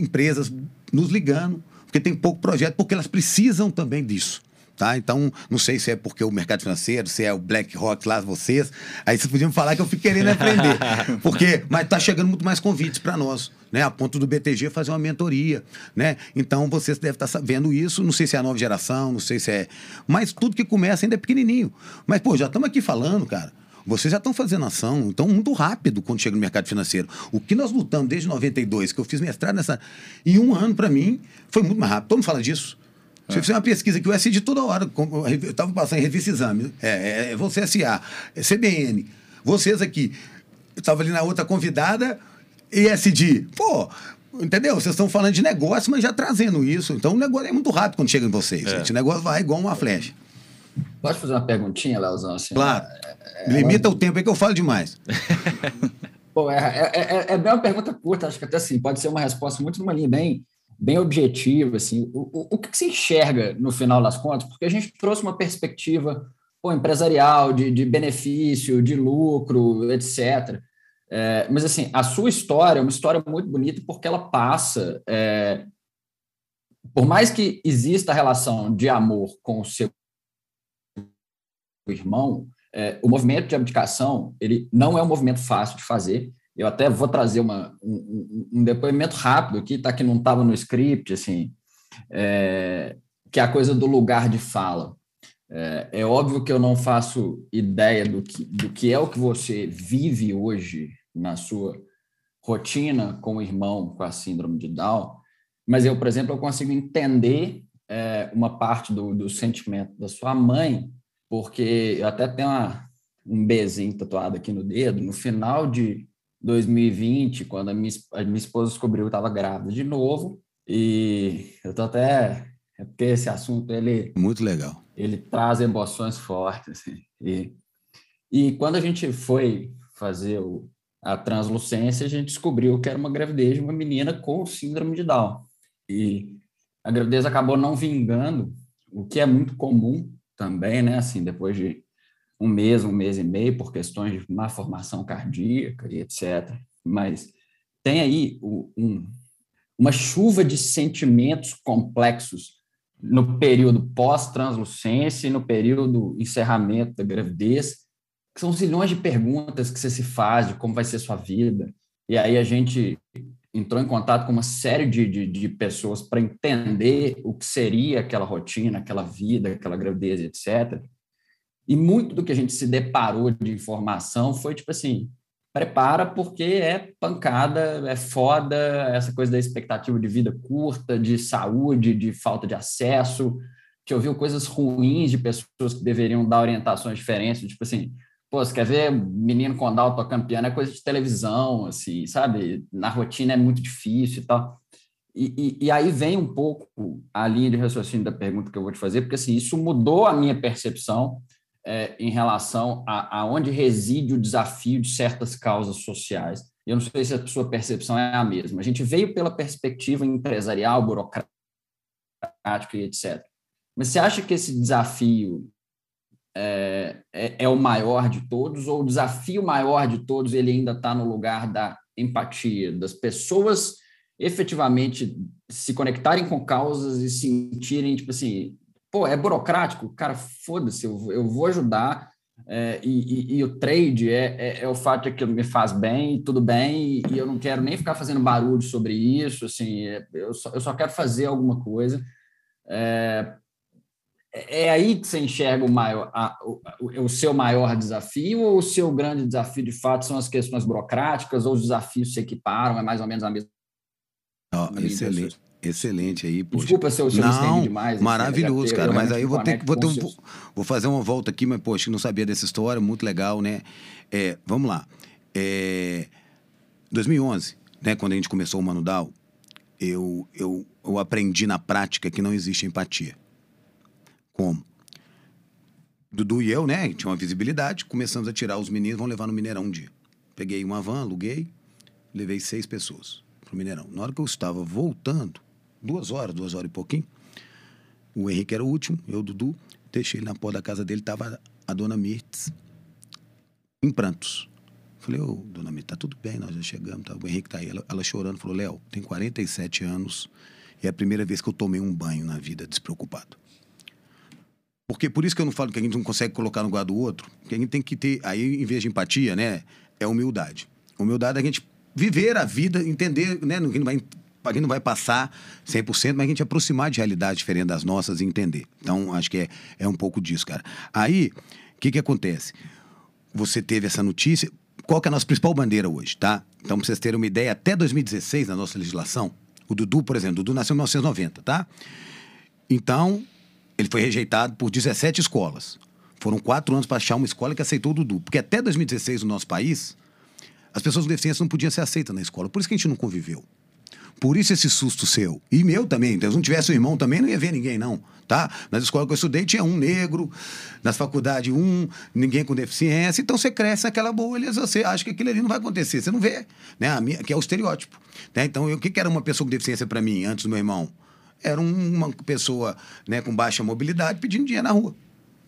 empresas nos ligando, porque tem pouco projeto, porque elas precisam também disso. Tá? Então, não sei se é porque o mercado financeiro, se é o BlackRock lá, vocês. Aí vocês podiam falar que eu fico querendo aprender. porque, mas está chegando muito mais convites para nós, né? A ponto do BTG fazer uma mentoria, né? Então, vocês devem estar tá vendo isso. Não sei se é a nova geração, não sei se é. Mas tudo que começa ainda é pequenininho. Mas, pô, já estamos aqui falando, cara. Vocês já estão fazendo ação, então, muito rápido quando chega no mercado financeiro. O que nós lutamos desde 92, que eu fiz mestrado nessa. Em um ano, para mim, foi muito mais rápido. Todo mundo fala disso. Você é. fez uma pesquisa que o SD toda hora, eu estava passando em revista exame, é, é, é você SA, é CBN, vocês aqui, eu estava ali na outra convidada, ESD, pô, entendeu? Vocês estão falando de negócio, mas já trazendo isso, então o negócio é muito rápido quando chega em vocês, é. gente, o negócio vai igual uma flecha. Pode fazer uma perguntinha, Leozão? Assim, claro, é, limita o tempo aí que eu falo demais. Pô, é, é, é, bem uma pergunta curta, acho que até assim, pode ser uma resposta muito numa linha bem bem objetivo, assim, o, o, o que se enxerga no final das contas? Porque a gente trouxe uma perspectiva pô, empresarial, de, de benefício, de lucro, etc. É, mas, assim, a sua história é uma história muito bonita porque ela passa... É, por mais que exista a relação de amor com o seu irmão, é, o movimento de abdicação ele não é um movimento fácil de fazer eu até vou trazer uma, um, um depoimento rápido aqui, tá? Que não estava no script, assim, é, que é a coisa do lugar de fala. É, é, óbvio que eu não faço ideia do que, do que é o que você vive hoje na sua rotina com o irmão com a síndrome de Down, mas eu, por exemplo, eu consigo entender é, uma parte do, do sentimento da sua mãe, porque eu até tenho uma, um Bzinho tatuado aqui no dedo. No final de 2020, quando a minha, a minha esposa descobriu que estava grávida de novo, e eu tô até. É porque esse assunto ele. Muito legal. Ele traz emoções fortes. Assim, e, e quando a gente foi fazer o, a translucência, a gente descobriu que era uma gravidez de uma menina com síndrome de Down. E a gravidez acabou não vingando, o que é muito comum também, né? Assim, depois de um mês, um mês e meio, por questões de má formação cardíaca e etc. Mas tem aí um, uma chuva de sentimentos complexos no período pós-translucência e no período encerramento da gravidez, que são zilhões de perguntas que você se faz de como vai ser sua vida. E aí a gente entrou em contato com uma série de, de, de pessoas para entender o que seria aquela rotina, aquela vida, aquela gravidez, etc. E muito do que a gente se deparou de informação foi tipo assim: prepara porque é pancada, é foda, essa coisa da expectativa de vida curta, de saúde, de falta de acesso. Te ouviu coisas ruins de pessoas que deveriam dar orientações diferentes, tipo assim, pô, você quer ver menino com Down tocando piano, é coisa de televisão, assim, sabe? Na rotina é muito difícil e tal. E, e, e, aí vem um pouco a linha de raciocínio da pergunta que eu vou te fazer, porque assim, isso mudou a minha percepção é, em relação a, a onde reside o desafio de certas causas sociais. Eu não sei se a sua percepção é a mesma. A gente veio pela perspectiva empresarial, burocrática e etc. Mas você acha que esse desafio é, é, é, o maior de todos, ou o desafio maior de todos ele ainda está no lugar da empatia, das pessoas efetivamente se conectarem com causas e sentirem, tipo assim, pô, é burocrático? Cara, foda-se, eu, eu vou ajudar. É, e, e, e, o trade é, é, é, o fato que me faz bem, tudo bem, e, eu não quero nem ficar fazendo barulho sobre isso, assim, é, eu, só, eu só quero fazer alguma coisa. É, é, é aí que você enxerga o, maior, a, o, o, seu maior desafio, ou o seu grande desafio, de fato, são as questões burocráticas, ou os desafios se equiparam, é mais ou menos a mesma. Excelente. Excelente aí. Poxa. Desculpa se eu, se não, demais. Maravilhoso, cara. Mas aí eu vou ter, vou, ter um, vou fazer uma volta aqui, mas, poxa, não sabia dessa história, muito legal, né? É, vamos lá. É, 2011, né, quando a gente começou o Manudal, eu, eu, eu aprendi na prática que não existe empatia. Como? Dudu e eu, né, tinha uma visibilidade, começamos a tirar os meninos, vão levar no Mineirão um dia. Peguei uma van, aluguei, levei seis pessoas pro Mineirão. Na hora que eu estava voltando, duas horas, duas horas e pouquinho. O Henrique era o último, eu, Dudu, deixei ele na porta da casa dele, tava a dona Mirtz em prantos. Falei, ô, dona Mirtz, tá tudo bem, nós já chegamos, tá? o Henrique tá aí. Ela, ela chorando, falou, Léo, tem 47 anos e é a primeira vez que eu tomei um banho na vida despreocupado. Porque por isso que eu não falo que a gente não consegue colocar no lugar do outro, que a gente tem que ter, aí em vez de empatia, né, é humildade. Humildade é a gente viver a vida, entender, né, não vai a gente não vai passar 100%, mas a gente aproximar de realidades diferentes das nossas e entender. Então, acho que é, é um pouco disso, cara. Aí, o que que acontece? Você teve essa notícia, qual que é a nossa principal bandeira hoje, tá? Então, para vocês terem uma ideia, até 2016, na nossa legislação, o Dudu, por exemplo, o Dudu nasceu em 1990, tá? Então, ele foi rejeitado por 17 escolas. Foram quatro anos para achar uma escola que aceitou o Dudu. Porque até 2016, no nosso país, as pessoas com deficiência não podiam ser aceitas na escola. Por isso que a gente não conviveu. Por isso esse susto seu. E meu também. Então, se não tivesse um irmão também, não ia ver ninguém, não. Tá? Nas escolas que eu estudei tinha um negro, nas faculdades um, ninguém com deficiência. Então você cresce naquela bolha, você acha que aquilo ali não vai acontecer. Você não vê, né? A minha, que é o estereótipo. Né? Então, o que, que era uma pessoa com deficiência para mim antes do meu irmão? Era uma pessoa né, com baixa mobilidade pedindo dinheiro na rua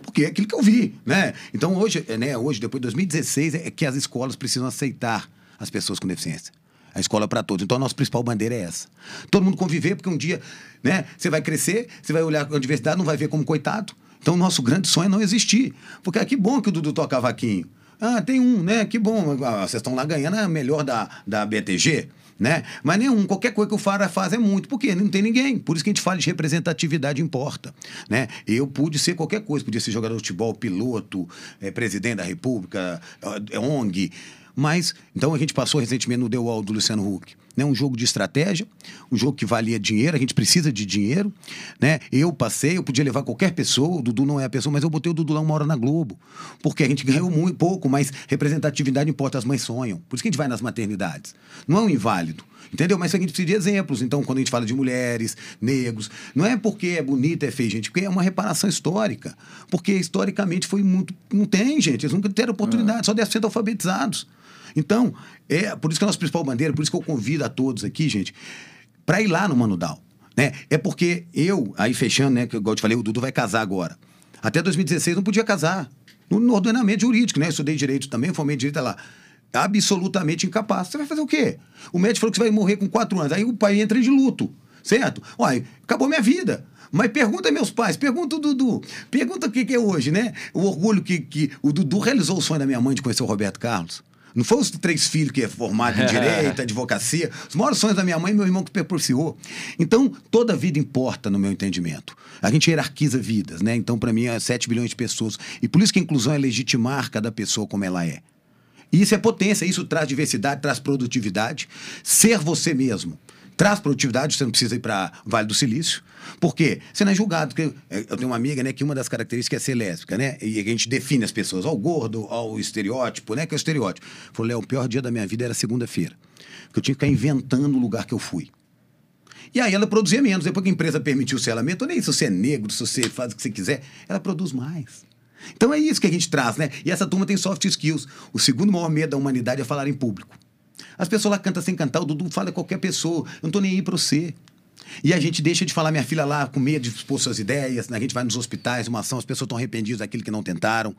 porque é aquilo que eu vi, né? Então hoje, né, hoje depois de 2016 é que as escolas precisam aceitar as pessoas com deficiência. A escola para todos. Então a nossa principal bandeira é essa. Todo mundo conviver, porque um dia, né, você vai crescer, você vai olhar a diversidade, não vai ver como coitado. Então o nosso grande sonho é não existir. Porque ah, que bom que o Dudu toca vaquinho. Ah, tem um, né? Que bom. Ah, vocês estão lá ganhando a melhor da, da BTG, né? Mas nenhum, qualquer coisa que o Fara faz é muito. Porque não tem ninguém. Por isso que a gente fala de representatividade importa, né? Eu pude ser qualquer coisa. Podia ser jogador de futebol, piloto, é, presidente da república, é, ONG Mas, então a gente passou recentemente no The Wall do Luciano Huck. Né, um jogo de estratégia, um jogo que valia dinheiro, a gente precisa de dinheiro. Né? Eu passei, eu podia levar qualquer pessoa, o Dudu não é a pessoa, mas eu botei o Dudu lá uma hora na Globo. Porque a gente ganhou muito pouco, mas representatividade importa, as mães sonham. Por isso que a gente vai nas maternidades. Não é um inválido. Entendeu? Mas a gente precisa de exemplos. Então, quando a gente fala de mulheres, negros, não é porque é bonita, é feia, gente, porque é uma reparação histórica. Porque historicamente foi muito. Não tem, gente. Eles nunca tiveram oportunidade, é. só devem ser alfabetizados. Então, é por isso que é a nossa principal bandeira, por isso que eu convido a todos aqui, gente, para ir lá no Manudal. Né? É porque eu, aí fechando, né, que igual eu te falei, o Dudu vai casar agora. Até 2016 não podia casar. No, ordenamento jurídico, né? Eu estudei direito também, formei direito lá. Absolutamente incapaz. Você vai fazer o quê? O médico falou que você vai morrer com quatro anos. Aí o pai entra de luto. Certo? Olha, acabou minha vida. Mas pergunta meus pais, pergunta o Dudu, pergunta o que, que é hoje, né? O orgulho que, que o Dudu realizou o sonho da minha mãe de conhecer o Roberto Carlos. Não foi os três filhos que é formado em direito, advocacia. Os maiores sonhos da minha mãe e meu irmão que propiciou. Então, toda vida importa, no meu entendimento. A gente hierarquiza vidas, né? Então, para mim, é 7 bilhões de pessoas. E por isso que a inclusão é legitimar cada pessoa como ela é. E isso é potência, isso traz diversidade, traz produtividade. Ser você mesmo traz produtividade, você não precisa ir para Vale do Silício. Por quê? Você não é julgado. Porque eu tenho uma amiga, né, que uma das características é ser lésbica, né? E a gente define as pessoas ao gordo, ao estereótipo, né? Que é o estereótipo. Falou, Léo, o pior dia da minha vida era segunda-feira. Porque eu tinha que ficar inventando o lugar que eu fui. E aí ela produzia menos. Depois que a empresa permitiu o selamento, nem se você é negro, se você faz o que você quiser, ela produz mais. Então é isso que a gente traz, né? E essa turma tem soft skills. O segundo maior medo da humanidade é falar em público. As pessoas lá cantam sem cantar, o Dudu fala qualquer pessoa. Eu não tô nem aí pra você. E a gente deixa de falar, minha filha lá com medo de expor suas ideias, né? a gente vai nos hospitais, uma ação, as pessoas estão arrependidas daquilo que não tentaram.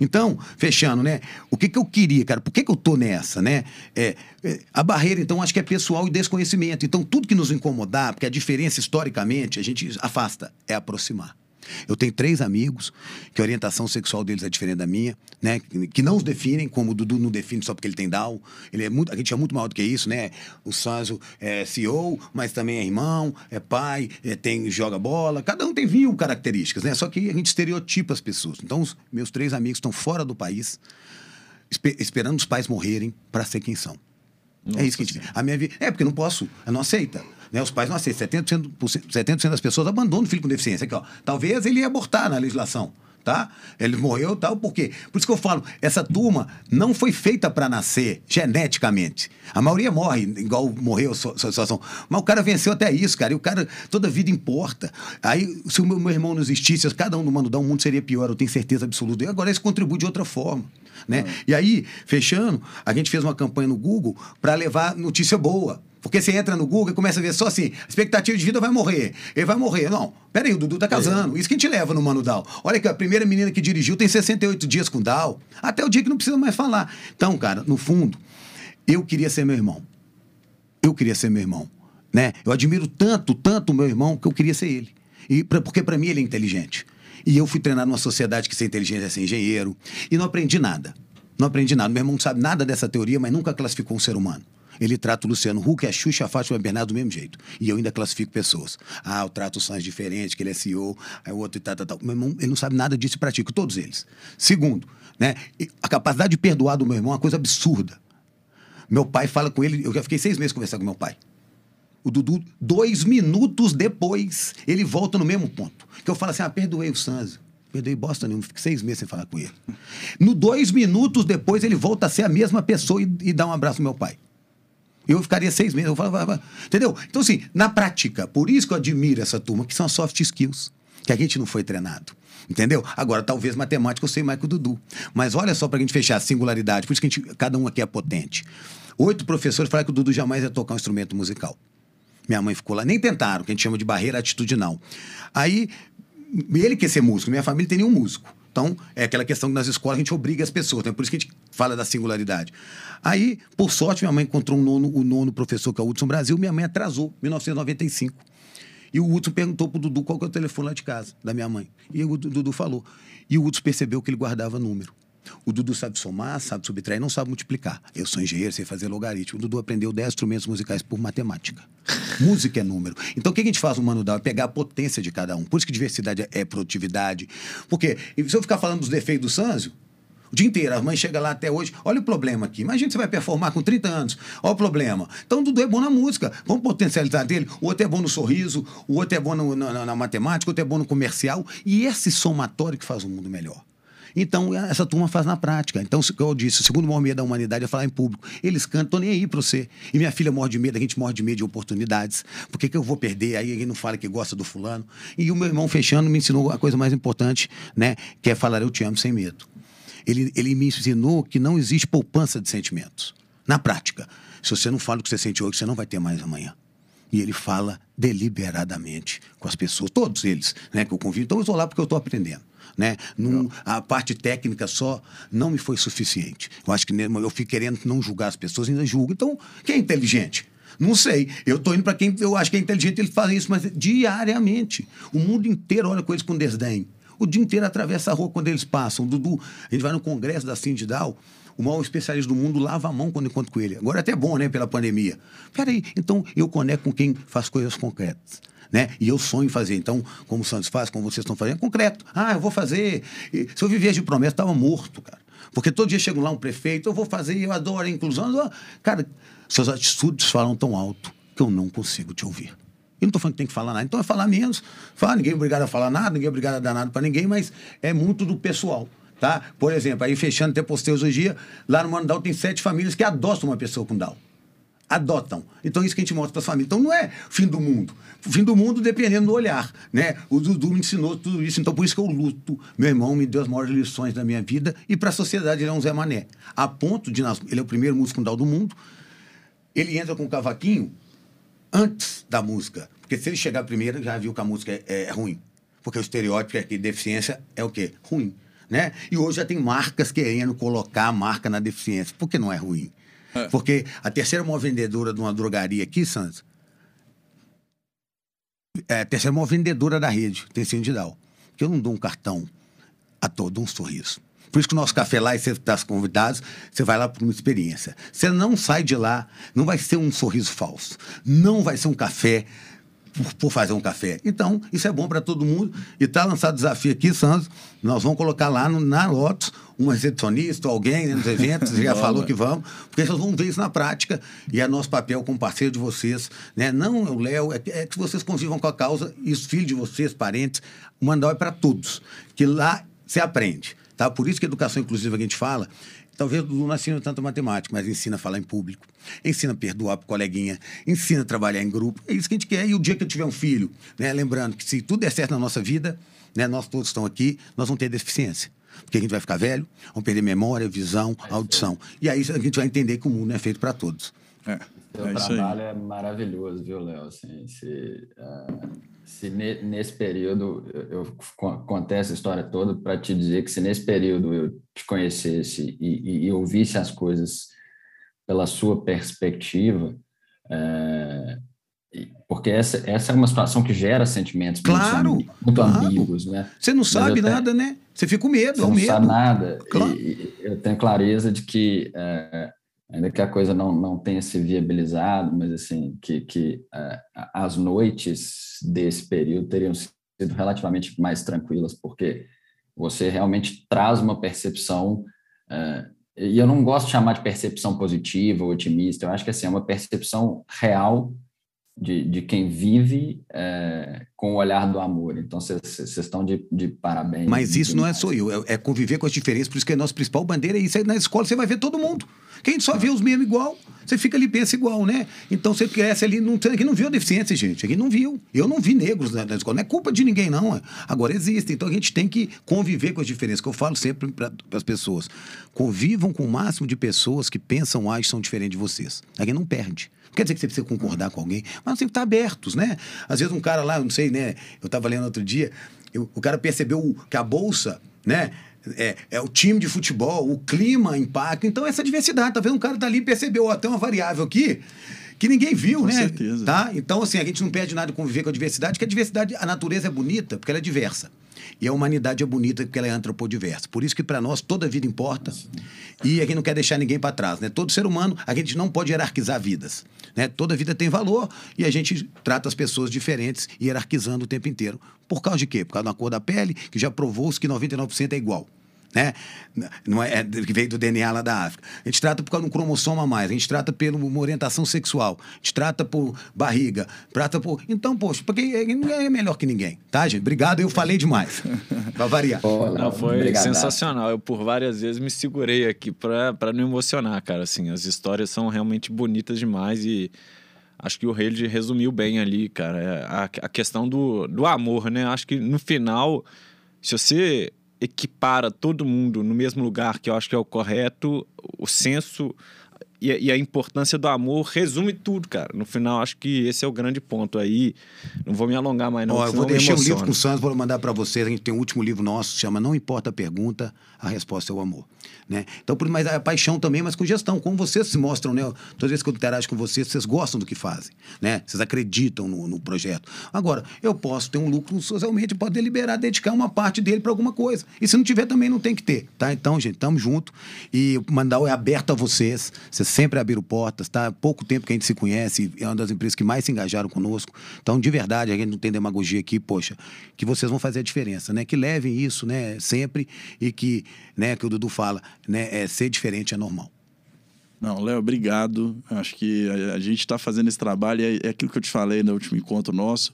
Então, fechando, né? O que, que eu queria, cara? Por que, que eu tô nessa, né? É, é, a barreira, então, acho que é pessoal e desconhecimento. Então, tudo que nos incomodar, porque a diferença historicamente, a gente afasta, é aproximar. Eu tenho três amigos que a orientação sexual deles é diferente da minha, né? Que não os definem, como o Dudu não define só porque ele tem Down. Ele é muito, a gente é muito maior do que isso, né? O Sanzo é CEO, mas também é irmão, é pai, é, tem joga bola. Cada um tem mil características, né? Só que a gente estereotipa as pessoas. Então, os meus três amigos estão fora do país, esper esperando os pais morrerem para ser quem são. Nossa, é isso que a gente. A minha vida. É, porque não posso, não aceita. Né? Os pais não aceitam. 70%, 70 das pessoas abandonam o filho com deficiência. Aqui, ó. Talvez ele ia abortar na legislação. Tá? Ele morreu tal, por quê? Por isso que eu falo, essa turma não foi feita para nascer geneticamente. A maioria morre, igual morreu a situação. Mas o cara venceu até isso, cara. E o cara, toda vida importa. Aí, se o meu, meu irmão não existisse, cada um do Mano Dá, o mundo seria pior, eu tenho certeza absoluta. E agora isso contribui de outra forma. Né? Ah. E aí, fechando, a gente fez uma campanha no Google para levar notícia boa. Porque você entra no Google e começa a ver só assim, expectativa de vida vai morrer. Ele vai morrer. Não, peraí, o Dudu tá casando. É. Isso que a gente leva no Mano Dal. Olha que a primeira menina que dirigiu tem 68 dias com Dal. Até o dia que não precisa mais falar. Então, cara, no fundo, eu queria ser meu irmão. Eu queria ser meu irmão. Né? Eu admiro tanto, tanto o meu irmão, que eu queria ser ele. E pra, porque para mim ele é inteligente. E eu fui treinado numa sociedade que ser inteligente é ser engenheiro. E não aprendi nada. Não aprendi nada. Meu irmão não sabe nada dessa teoria, mas nunca classificou um ser humano ele trata o Luciano Huck, a Xuxa, a Fátima Bernardo do mesmo jeito. E eu ainda classifico pessoas. Ah, eu trato o Sanz diferente, que ele é CEO, aí o outro e tal, tal, tal. Meu irmão, ele não sabe nada disso e pratico, todos eles. Segundo, né, a capacidade de perdoar do meu irmão é uma coisa absurda. Meu pai fala com ele, eu já fiquei seis meses conversando com meu pai. O Dudu, dois minutos depois, ele volta no mesmo ponto. Que eu falo assim: ah, perdoei o Sanzio. Perdoei bosta nenhuma, fiquei seis meses sem falar com ele. No dois minutos depois, ele volta a ser a mesma pessoa e, e dá um abraço ao meu pai. Eu ficaria seis meses. Eu falava, entendeu? Então, assim, na prática, por isso que eu admiro essa turma, que são soft skills, que a gente não foi treinado. Entendeu? Agora, talvez matemática eu sei mais que o Dudu. Mas olha só para a gente fechar a singularidade, por isso que a gente, cada um aqui é potente. Oito professores falaram que o Dudu jamais ia tocar um instrumento musical. Minha mãe ficou lá, nem tentaram, que a gente chama de barreira atitudinal. Aí, ele quer ser músico, minha família tem nenhum músico. Então, é aquela questão que nas escolas a gente obriga as pessoas, né? por isso que a gente fala da singularidade. Aí, por sorte, minha mãe encontrou um nono, o nono professor, que é o Hudson Brasil, minha mãe atrasou, 1995. E o Hudson perguntou pro Dudu qual que é o telefone lá de casa, da minha mãe. E o Dudu falou. E o Hudson percebeu que ele guardava número. O Dudu sabe somar, sabe subtrair, não sabe multiplicar. Eu sou engenheiro, sei fazer logaritmo. O Dudu aprendeu 10 instrumentos musicais por matemática. Música é número. Então o que a gente faz no Mano Dal? É pegar a potência de cada um. Por isso que diversidade é produtividade. Porque se eu ficar falando dos defeitos do Sanzio, O dia inteiro. A mãe chega lá até hoje. Olha o problema aqui. Imagina você vai performar com 30 anos. Olha o problema. Então, o Dudu é bom na música. Vamos potencializar dele. O outro é bom no sorriso, o outro é bom no, na, na matemática, o outro é bom no comercial. E esse somatório que faz o mundo melhor. Então, essa turma faz na prática. Então, como eu disse, o segundo maior medo da humanidade é falar em público. Eles cantam, tô nem aí para você. E minha filha morre de medo, a gente morre de medo de oportunidades. Por que, que eu vou perder? Aí alguém não fala que gosta do fulano. E o meu irmão, fechando, me ensinou a coisa mais importante, né? Que é falar eu te amo sem medo. Ele, ele me ensinou que não existe poupança de sentimentos. Na prática, se você não fala o que você sente hoje, você não vai ter mais amanhã. E ele fala deliberadamente com as pessoas, todos eles, né, que eu convido. Então eu estou lá porque eu estou aprendendo. Né? Num, a parte técnica só não me foi suficiente. Eu acho que eu fico querendo não julgar as pessoas, ainda julgo. Então, quem é inteligente? Não sei. Eu estou indo para quem eu acho que é inteligente, eles fazem isso, mas diariamente. O mundo inteiro olha com eles com desdém. O dia inteiro atravessa a rua quando eles passam. Dudu, a gente vai no congresso da Sindidal, o maior especialista do mundo lava a mão quando encontro com ele. Agora é até bom, né, pela pandemia. Peraí, então eu conecto com quem faz coisas concretas. Né? E eu sonho em fazer. Então, como o Santos faz, como vocês estão fazendo, é concreto. Ah, eu vou fazer. E, se eu vivesse de promessa, estava morto, cara. Porque todo dia chega lá um prefeito, eu vou fazer, eu adoro a inclusão. Cara, suas atitudes falam tão alto que eu não consigo te ouvir. Eu não estou falando que tem que falar nada, então é falar menos. Fala, ninguém é obrigado a falar nada, ninguém é obrigado a dar nada para ninguém, mas é muito do pessoal. Tá? Por exemplo, aí fechando, até postei hoje dia, lá no Mandal tem sete famílias que adotam uma pessoa com Down. Adotam. Então, isso que a gente mostra para as famílias. Então, não é fim do mundo. Fim do mundo dependendo do olhar. Né? O Dudu me ensinou tudo isso. Então, por isso que eu luto. Meu irmão me deu as maiores lições da minha vida. E para a sociedade, ele é um Zé Mané. A ponto de. Ele é o primeiro músico fundal do mundo. Ele entra com o cavaquinho antes da música. Porque se ele chegar primeiro, já viu que a música é, é ruim. Porque o estereótipo é que deficiência é o quê? Ruim. Né? E hoje já tem marcas querendo colocar a marca na deficiência, porque não é ruim. É. Porque a terceira maior vendedora de uma drogaria aqui, Santos, é a terceira maior vendedora da rede, tem Sindidal. Que eu não dou um cartão a todo um sorriso. Por isso que o nosso café lá, e você está convidado, você vai lá por uma experiência. Você não sai de lá, não vai ser um sorriso falso. Não vai ser um café por, por, fazer um café. Então, isso é bom para todo mundo. E está lançado o desafio aqui, Santos. Nós vamos colocar lá no, na Lotus uma recepcionista, alguém né, nos eventos, já falou que vamos, porque vocês vão ver isso na prática. E é nosso papel como parceiro de vocês. Né? Não o Léo, é, é, que vocês convivam com a causa e os filhos de vocês, parentes. O mandal é para todos. Que lá se aprende. Tá? Por isso que a educação inclusiva que a gente fala Talvez Dudu não ensina tanto matemática, mas ensina a falar em público, ensina a perdoar pro coleguinha, ensina a trabalhar em grupo. É isso que a gente quer. E o dia que eu tiver um filho, né, lembrando que se tudo der certo na nossa vida, né, nós todos estamos aqui, nós vamos ter deficiência. Porque a gente vai ficar velho, vamos perder memória, visão, audição. E aí a gente vai entender que o mundo é feito para todos. É. Seu é trabalho é maravilhoso, viu, Léo? Assim, se, uh, se ne, nesse período, eu, eu contei essa história toda para te dizer que se nesse período eu te conhecesse e, e, e ouvisse as coisas pela sua perspectiva, é, porque essa, essa é uma situação que gera sentimentos claro, muito, muito claro. ambíguos, né? Você não sabe nada, né? Você fica com medo, Você é não medo. sabe nada. Claro. E, eu tenho clareza de que é, ainda que a coisa não, não tenha se viabilizado, mas assim, que, que uh, as noites desse período teriam sido relativamente mais tranquilas, porque você realmente traz uma percepção, uh, e eu não gosto de chamar de percepção positiva ou otimista, eu acho que assim, é uma percepção real de, de quem vive é, com o olhar do amor. Então, vocês estão de, de parabéns. Mas isso não é só eu, é, é, conviver com as diferenças, por isso que a nossa principal bandeira é isso. Aí na escola você vai ver todo mundo. Quem só vê os mesmos igual, você fica ali pensa igual, né? Então você cresce ali, não, aqui não viu a deficiência, gente. Aqui não viu. Eu não vi negros na, na escola. Não é culpa de ninguém, não. Agora existe. Então a gente tem que conviver com as diferenças, que eu falo sempre para as pessoas. Convivam com o máximo de pessoas que pensam, agem, são diferentes de vocês. Aqui não perde. Quer dizer que você precisa concordar com alguém, mas tem que estar abertos, né? Às vezes um cara lá, não sei, né? Eu estava lendo outro dia, eu, o cara percebeu que a bolsa, né? É, é, o time de futebol, o clima impacta. Então, essa diversidade. Talvez um cara dali percebeu, ó, tem uma variável aqui que ninguém viu, com né? Certeza. Tá? Então, assim, a gente não perde nada de conviver com a diversidade, porque a diversidade, a natureza é bonita, porque ela é diversa. E a humanidade é bonita porque ela é antropodiversa. Por isso que para nós toda vida importa. E a gente não quer deixar ninguém para trás, né? Todo ser humano, a gente não pode hierarquizar vidas, né? Toda vida tem valor e a gente trata as pessoas diferentes hierarquizando o tempo inteiro. Por causa de quê? Por causa da cor da pele, que já provou-se que 99% é igual. Né? Não é, é que veio do DNA lá da África. A gente trata por causa de um cromossomo a mais, a gente trata por uma orientação sexual, a gente trata por barriga, trata por. Então, poxa, porque ninguém é melhor que ninguém, tá, gente? Obrigado, eu falei demais. pra variar. Oh, não, foi Obrigado. sensacional. Eu, por várias vezes, me segurei aqui pra, pra não emocionar, cara. Assim, as histórias são realmente bonitas demais e acho que o Haled resumiu bem ali, cara. É a, a questão do, do amor, né? Acho que no final, se você equipara todo mundo no mesmo lugar, que eu acho que é o correto, o senso e, a importância do amor resume tudo, cara. No final, acho que esse é o grande ponto aí. Não vou me alongar mais, não. Ó, eu vou deixar um livro com o Santos para mandar para vocês. A gente tem um último livro nosso, chama Não Importa a Pergunta, a Resposta é o Amor. Né? Então, por mais a paixão também, mas com gestão, como vocês se mostram, né? Todas as vezes que eu interajo com vocês, vocês gostam do que fazem, né? Vocês acreditam no, no projeto. Agora, eu posso ter um lucro socialmente, pode deliberar, dedicar uma parte dele para alguma coisa. E se não tiver, também não tem que ter, tá? Então, gente, estamos junto e o Mandal é aberto a vocês. Vocês sempre abriram portas, tá? Há pouco tempo que a gente se conhece, é uma das empresas que mais se engajaram conosco. Então, de verdade, a gente não tem demagogia aqui, poxa, que vocês vão fazer a diferença, né? Que levem isso, né? Sempre e que, né? Que o Dudu fala, né? É ser diferente é normal. Não, Léo, obrigado. Acho que a, a gente está fazendo esse trabalho, é, é aquilo que eu te falei no último encontro nosso.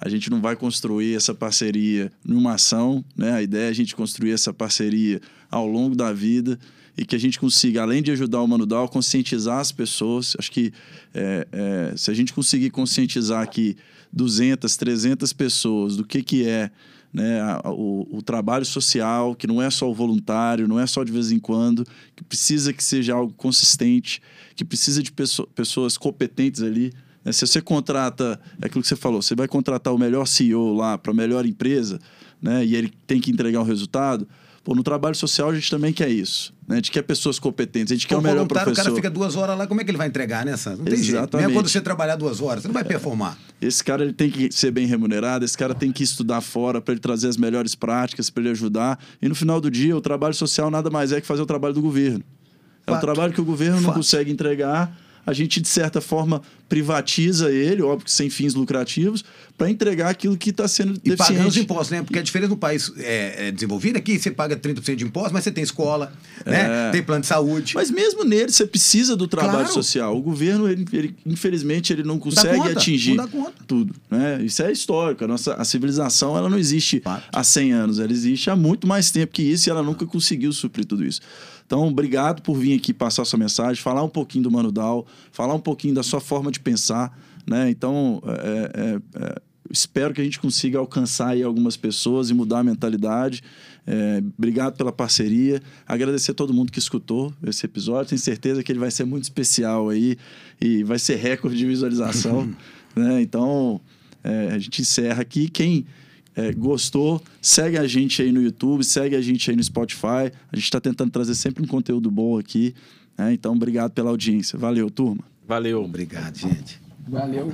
A gente não vai construir essa parceria numa ação, né? A ideia é a gente construir essa parceria ao longo da vida e que a gente consiga, além de ajudar o Manudal, conscientizar as pessoas. Acho que é, é, se a gente conseguir conscientizar aqui 200, 300 pessoas do que, que é né, o, o, trabalho social, que não é só o voluntário, não é só de vez em quando, que precisa que seja algo consistente, que precisa de pessoa, pessoas competentes ali. Né? Se você contrata, é aquilo que você falou, você vai contratar o melhor CEO lá para a melhor empresa, né, e ele tem que entregar o resultado, Pô, no trabalho social a gente também quer isso. Né? A gente quer pessoas competentes, a gente Pô, quer o melhor professor. O cara fica duas horas lá, como é que ele vai entregar, né, Não tem Exatamente. jeito. Mesmo quando você trabalhar duas horas, você não vai performar. Esse cara ele tem que ser bem remunerado, esse cara tem que estudar fora para ele trazer as melhores práticas, para ele ajudar. E no final do dia, o trabalho social nada mais é que fazer o trabalho do governo. É Fato. o trabalho que o governo Fato. não consegue entregar a gente, de certa forma, privatiza ele, óbvio que sem fins lucrativos, para entregar aquilo que está sendo e deficiente. E pagando os impostos, né? Porque a diferença no país é, é desenvolvido aqui, você paga 30% de impostos, mas você tem escola, é. né? tem plano de saúde. Mas mesmo nele, você precisa do trabalho claro. social. O governo, ele, ele, infelizmente, ele não consegue não atingir não tudo. Né? Isso é histórico. A, nossa, a civilização ela não existe há 100 anos, ela existe há muito mais tempo que isso e ela nunca conseguiu suprir tudo isso. Então, obrigado por vir aqui passar sua mensagem, falar um pouquinho do Mano falar um pouquinho da sua forma de pensar, né? Então, é, é, é, espero que a gente consiga alcançar aí algumas pessoas e mudar a mentalidade. É, obrigado pela parceria. Agradecer a todo mundo que escutou esse episódio. Tenho certeza que ele vai ser muito especial aí e vai ser recorde de visualização. né? Então, é, a gente encerra aqui. Quem é, gostou, segue a gente aí no YouTube, segue a gente aí no Spotify. A gente está tentando trazer sempre um conteúdo bom aqui. Né? Então, obrigado pela audiência. Valeu, turma. Valeu. Obrigado, gente. Valeu.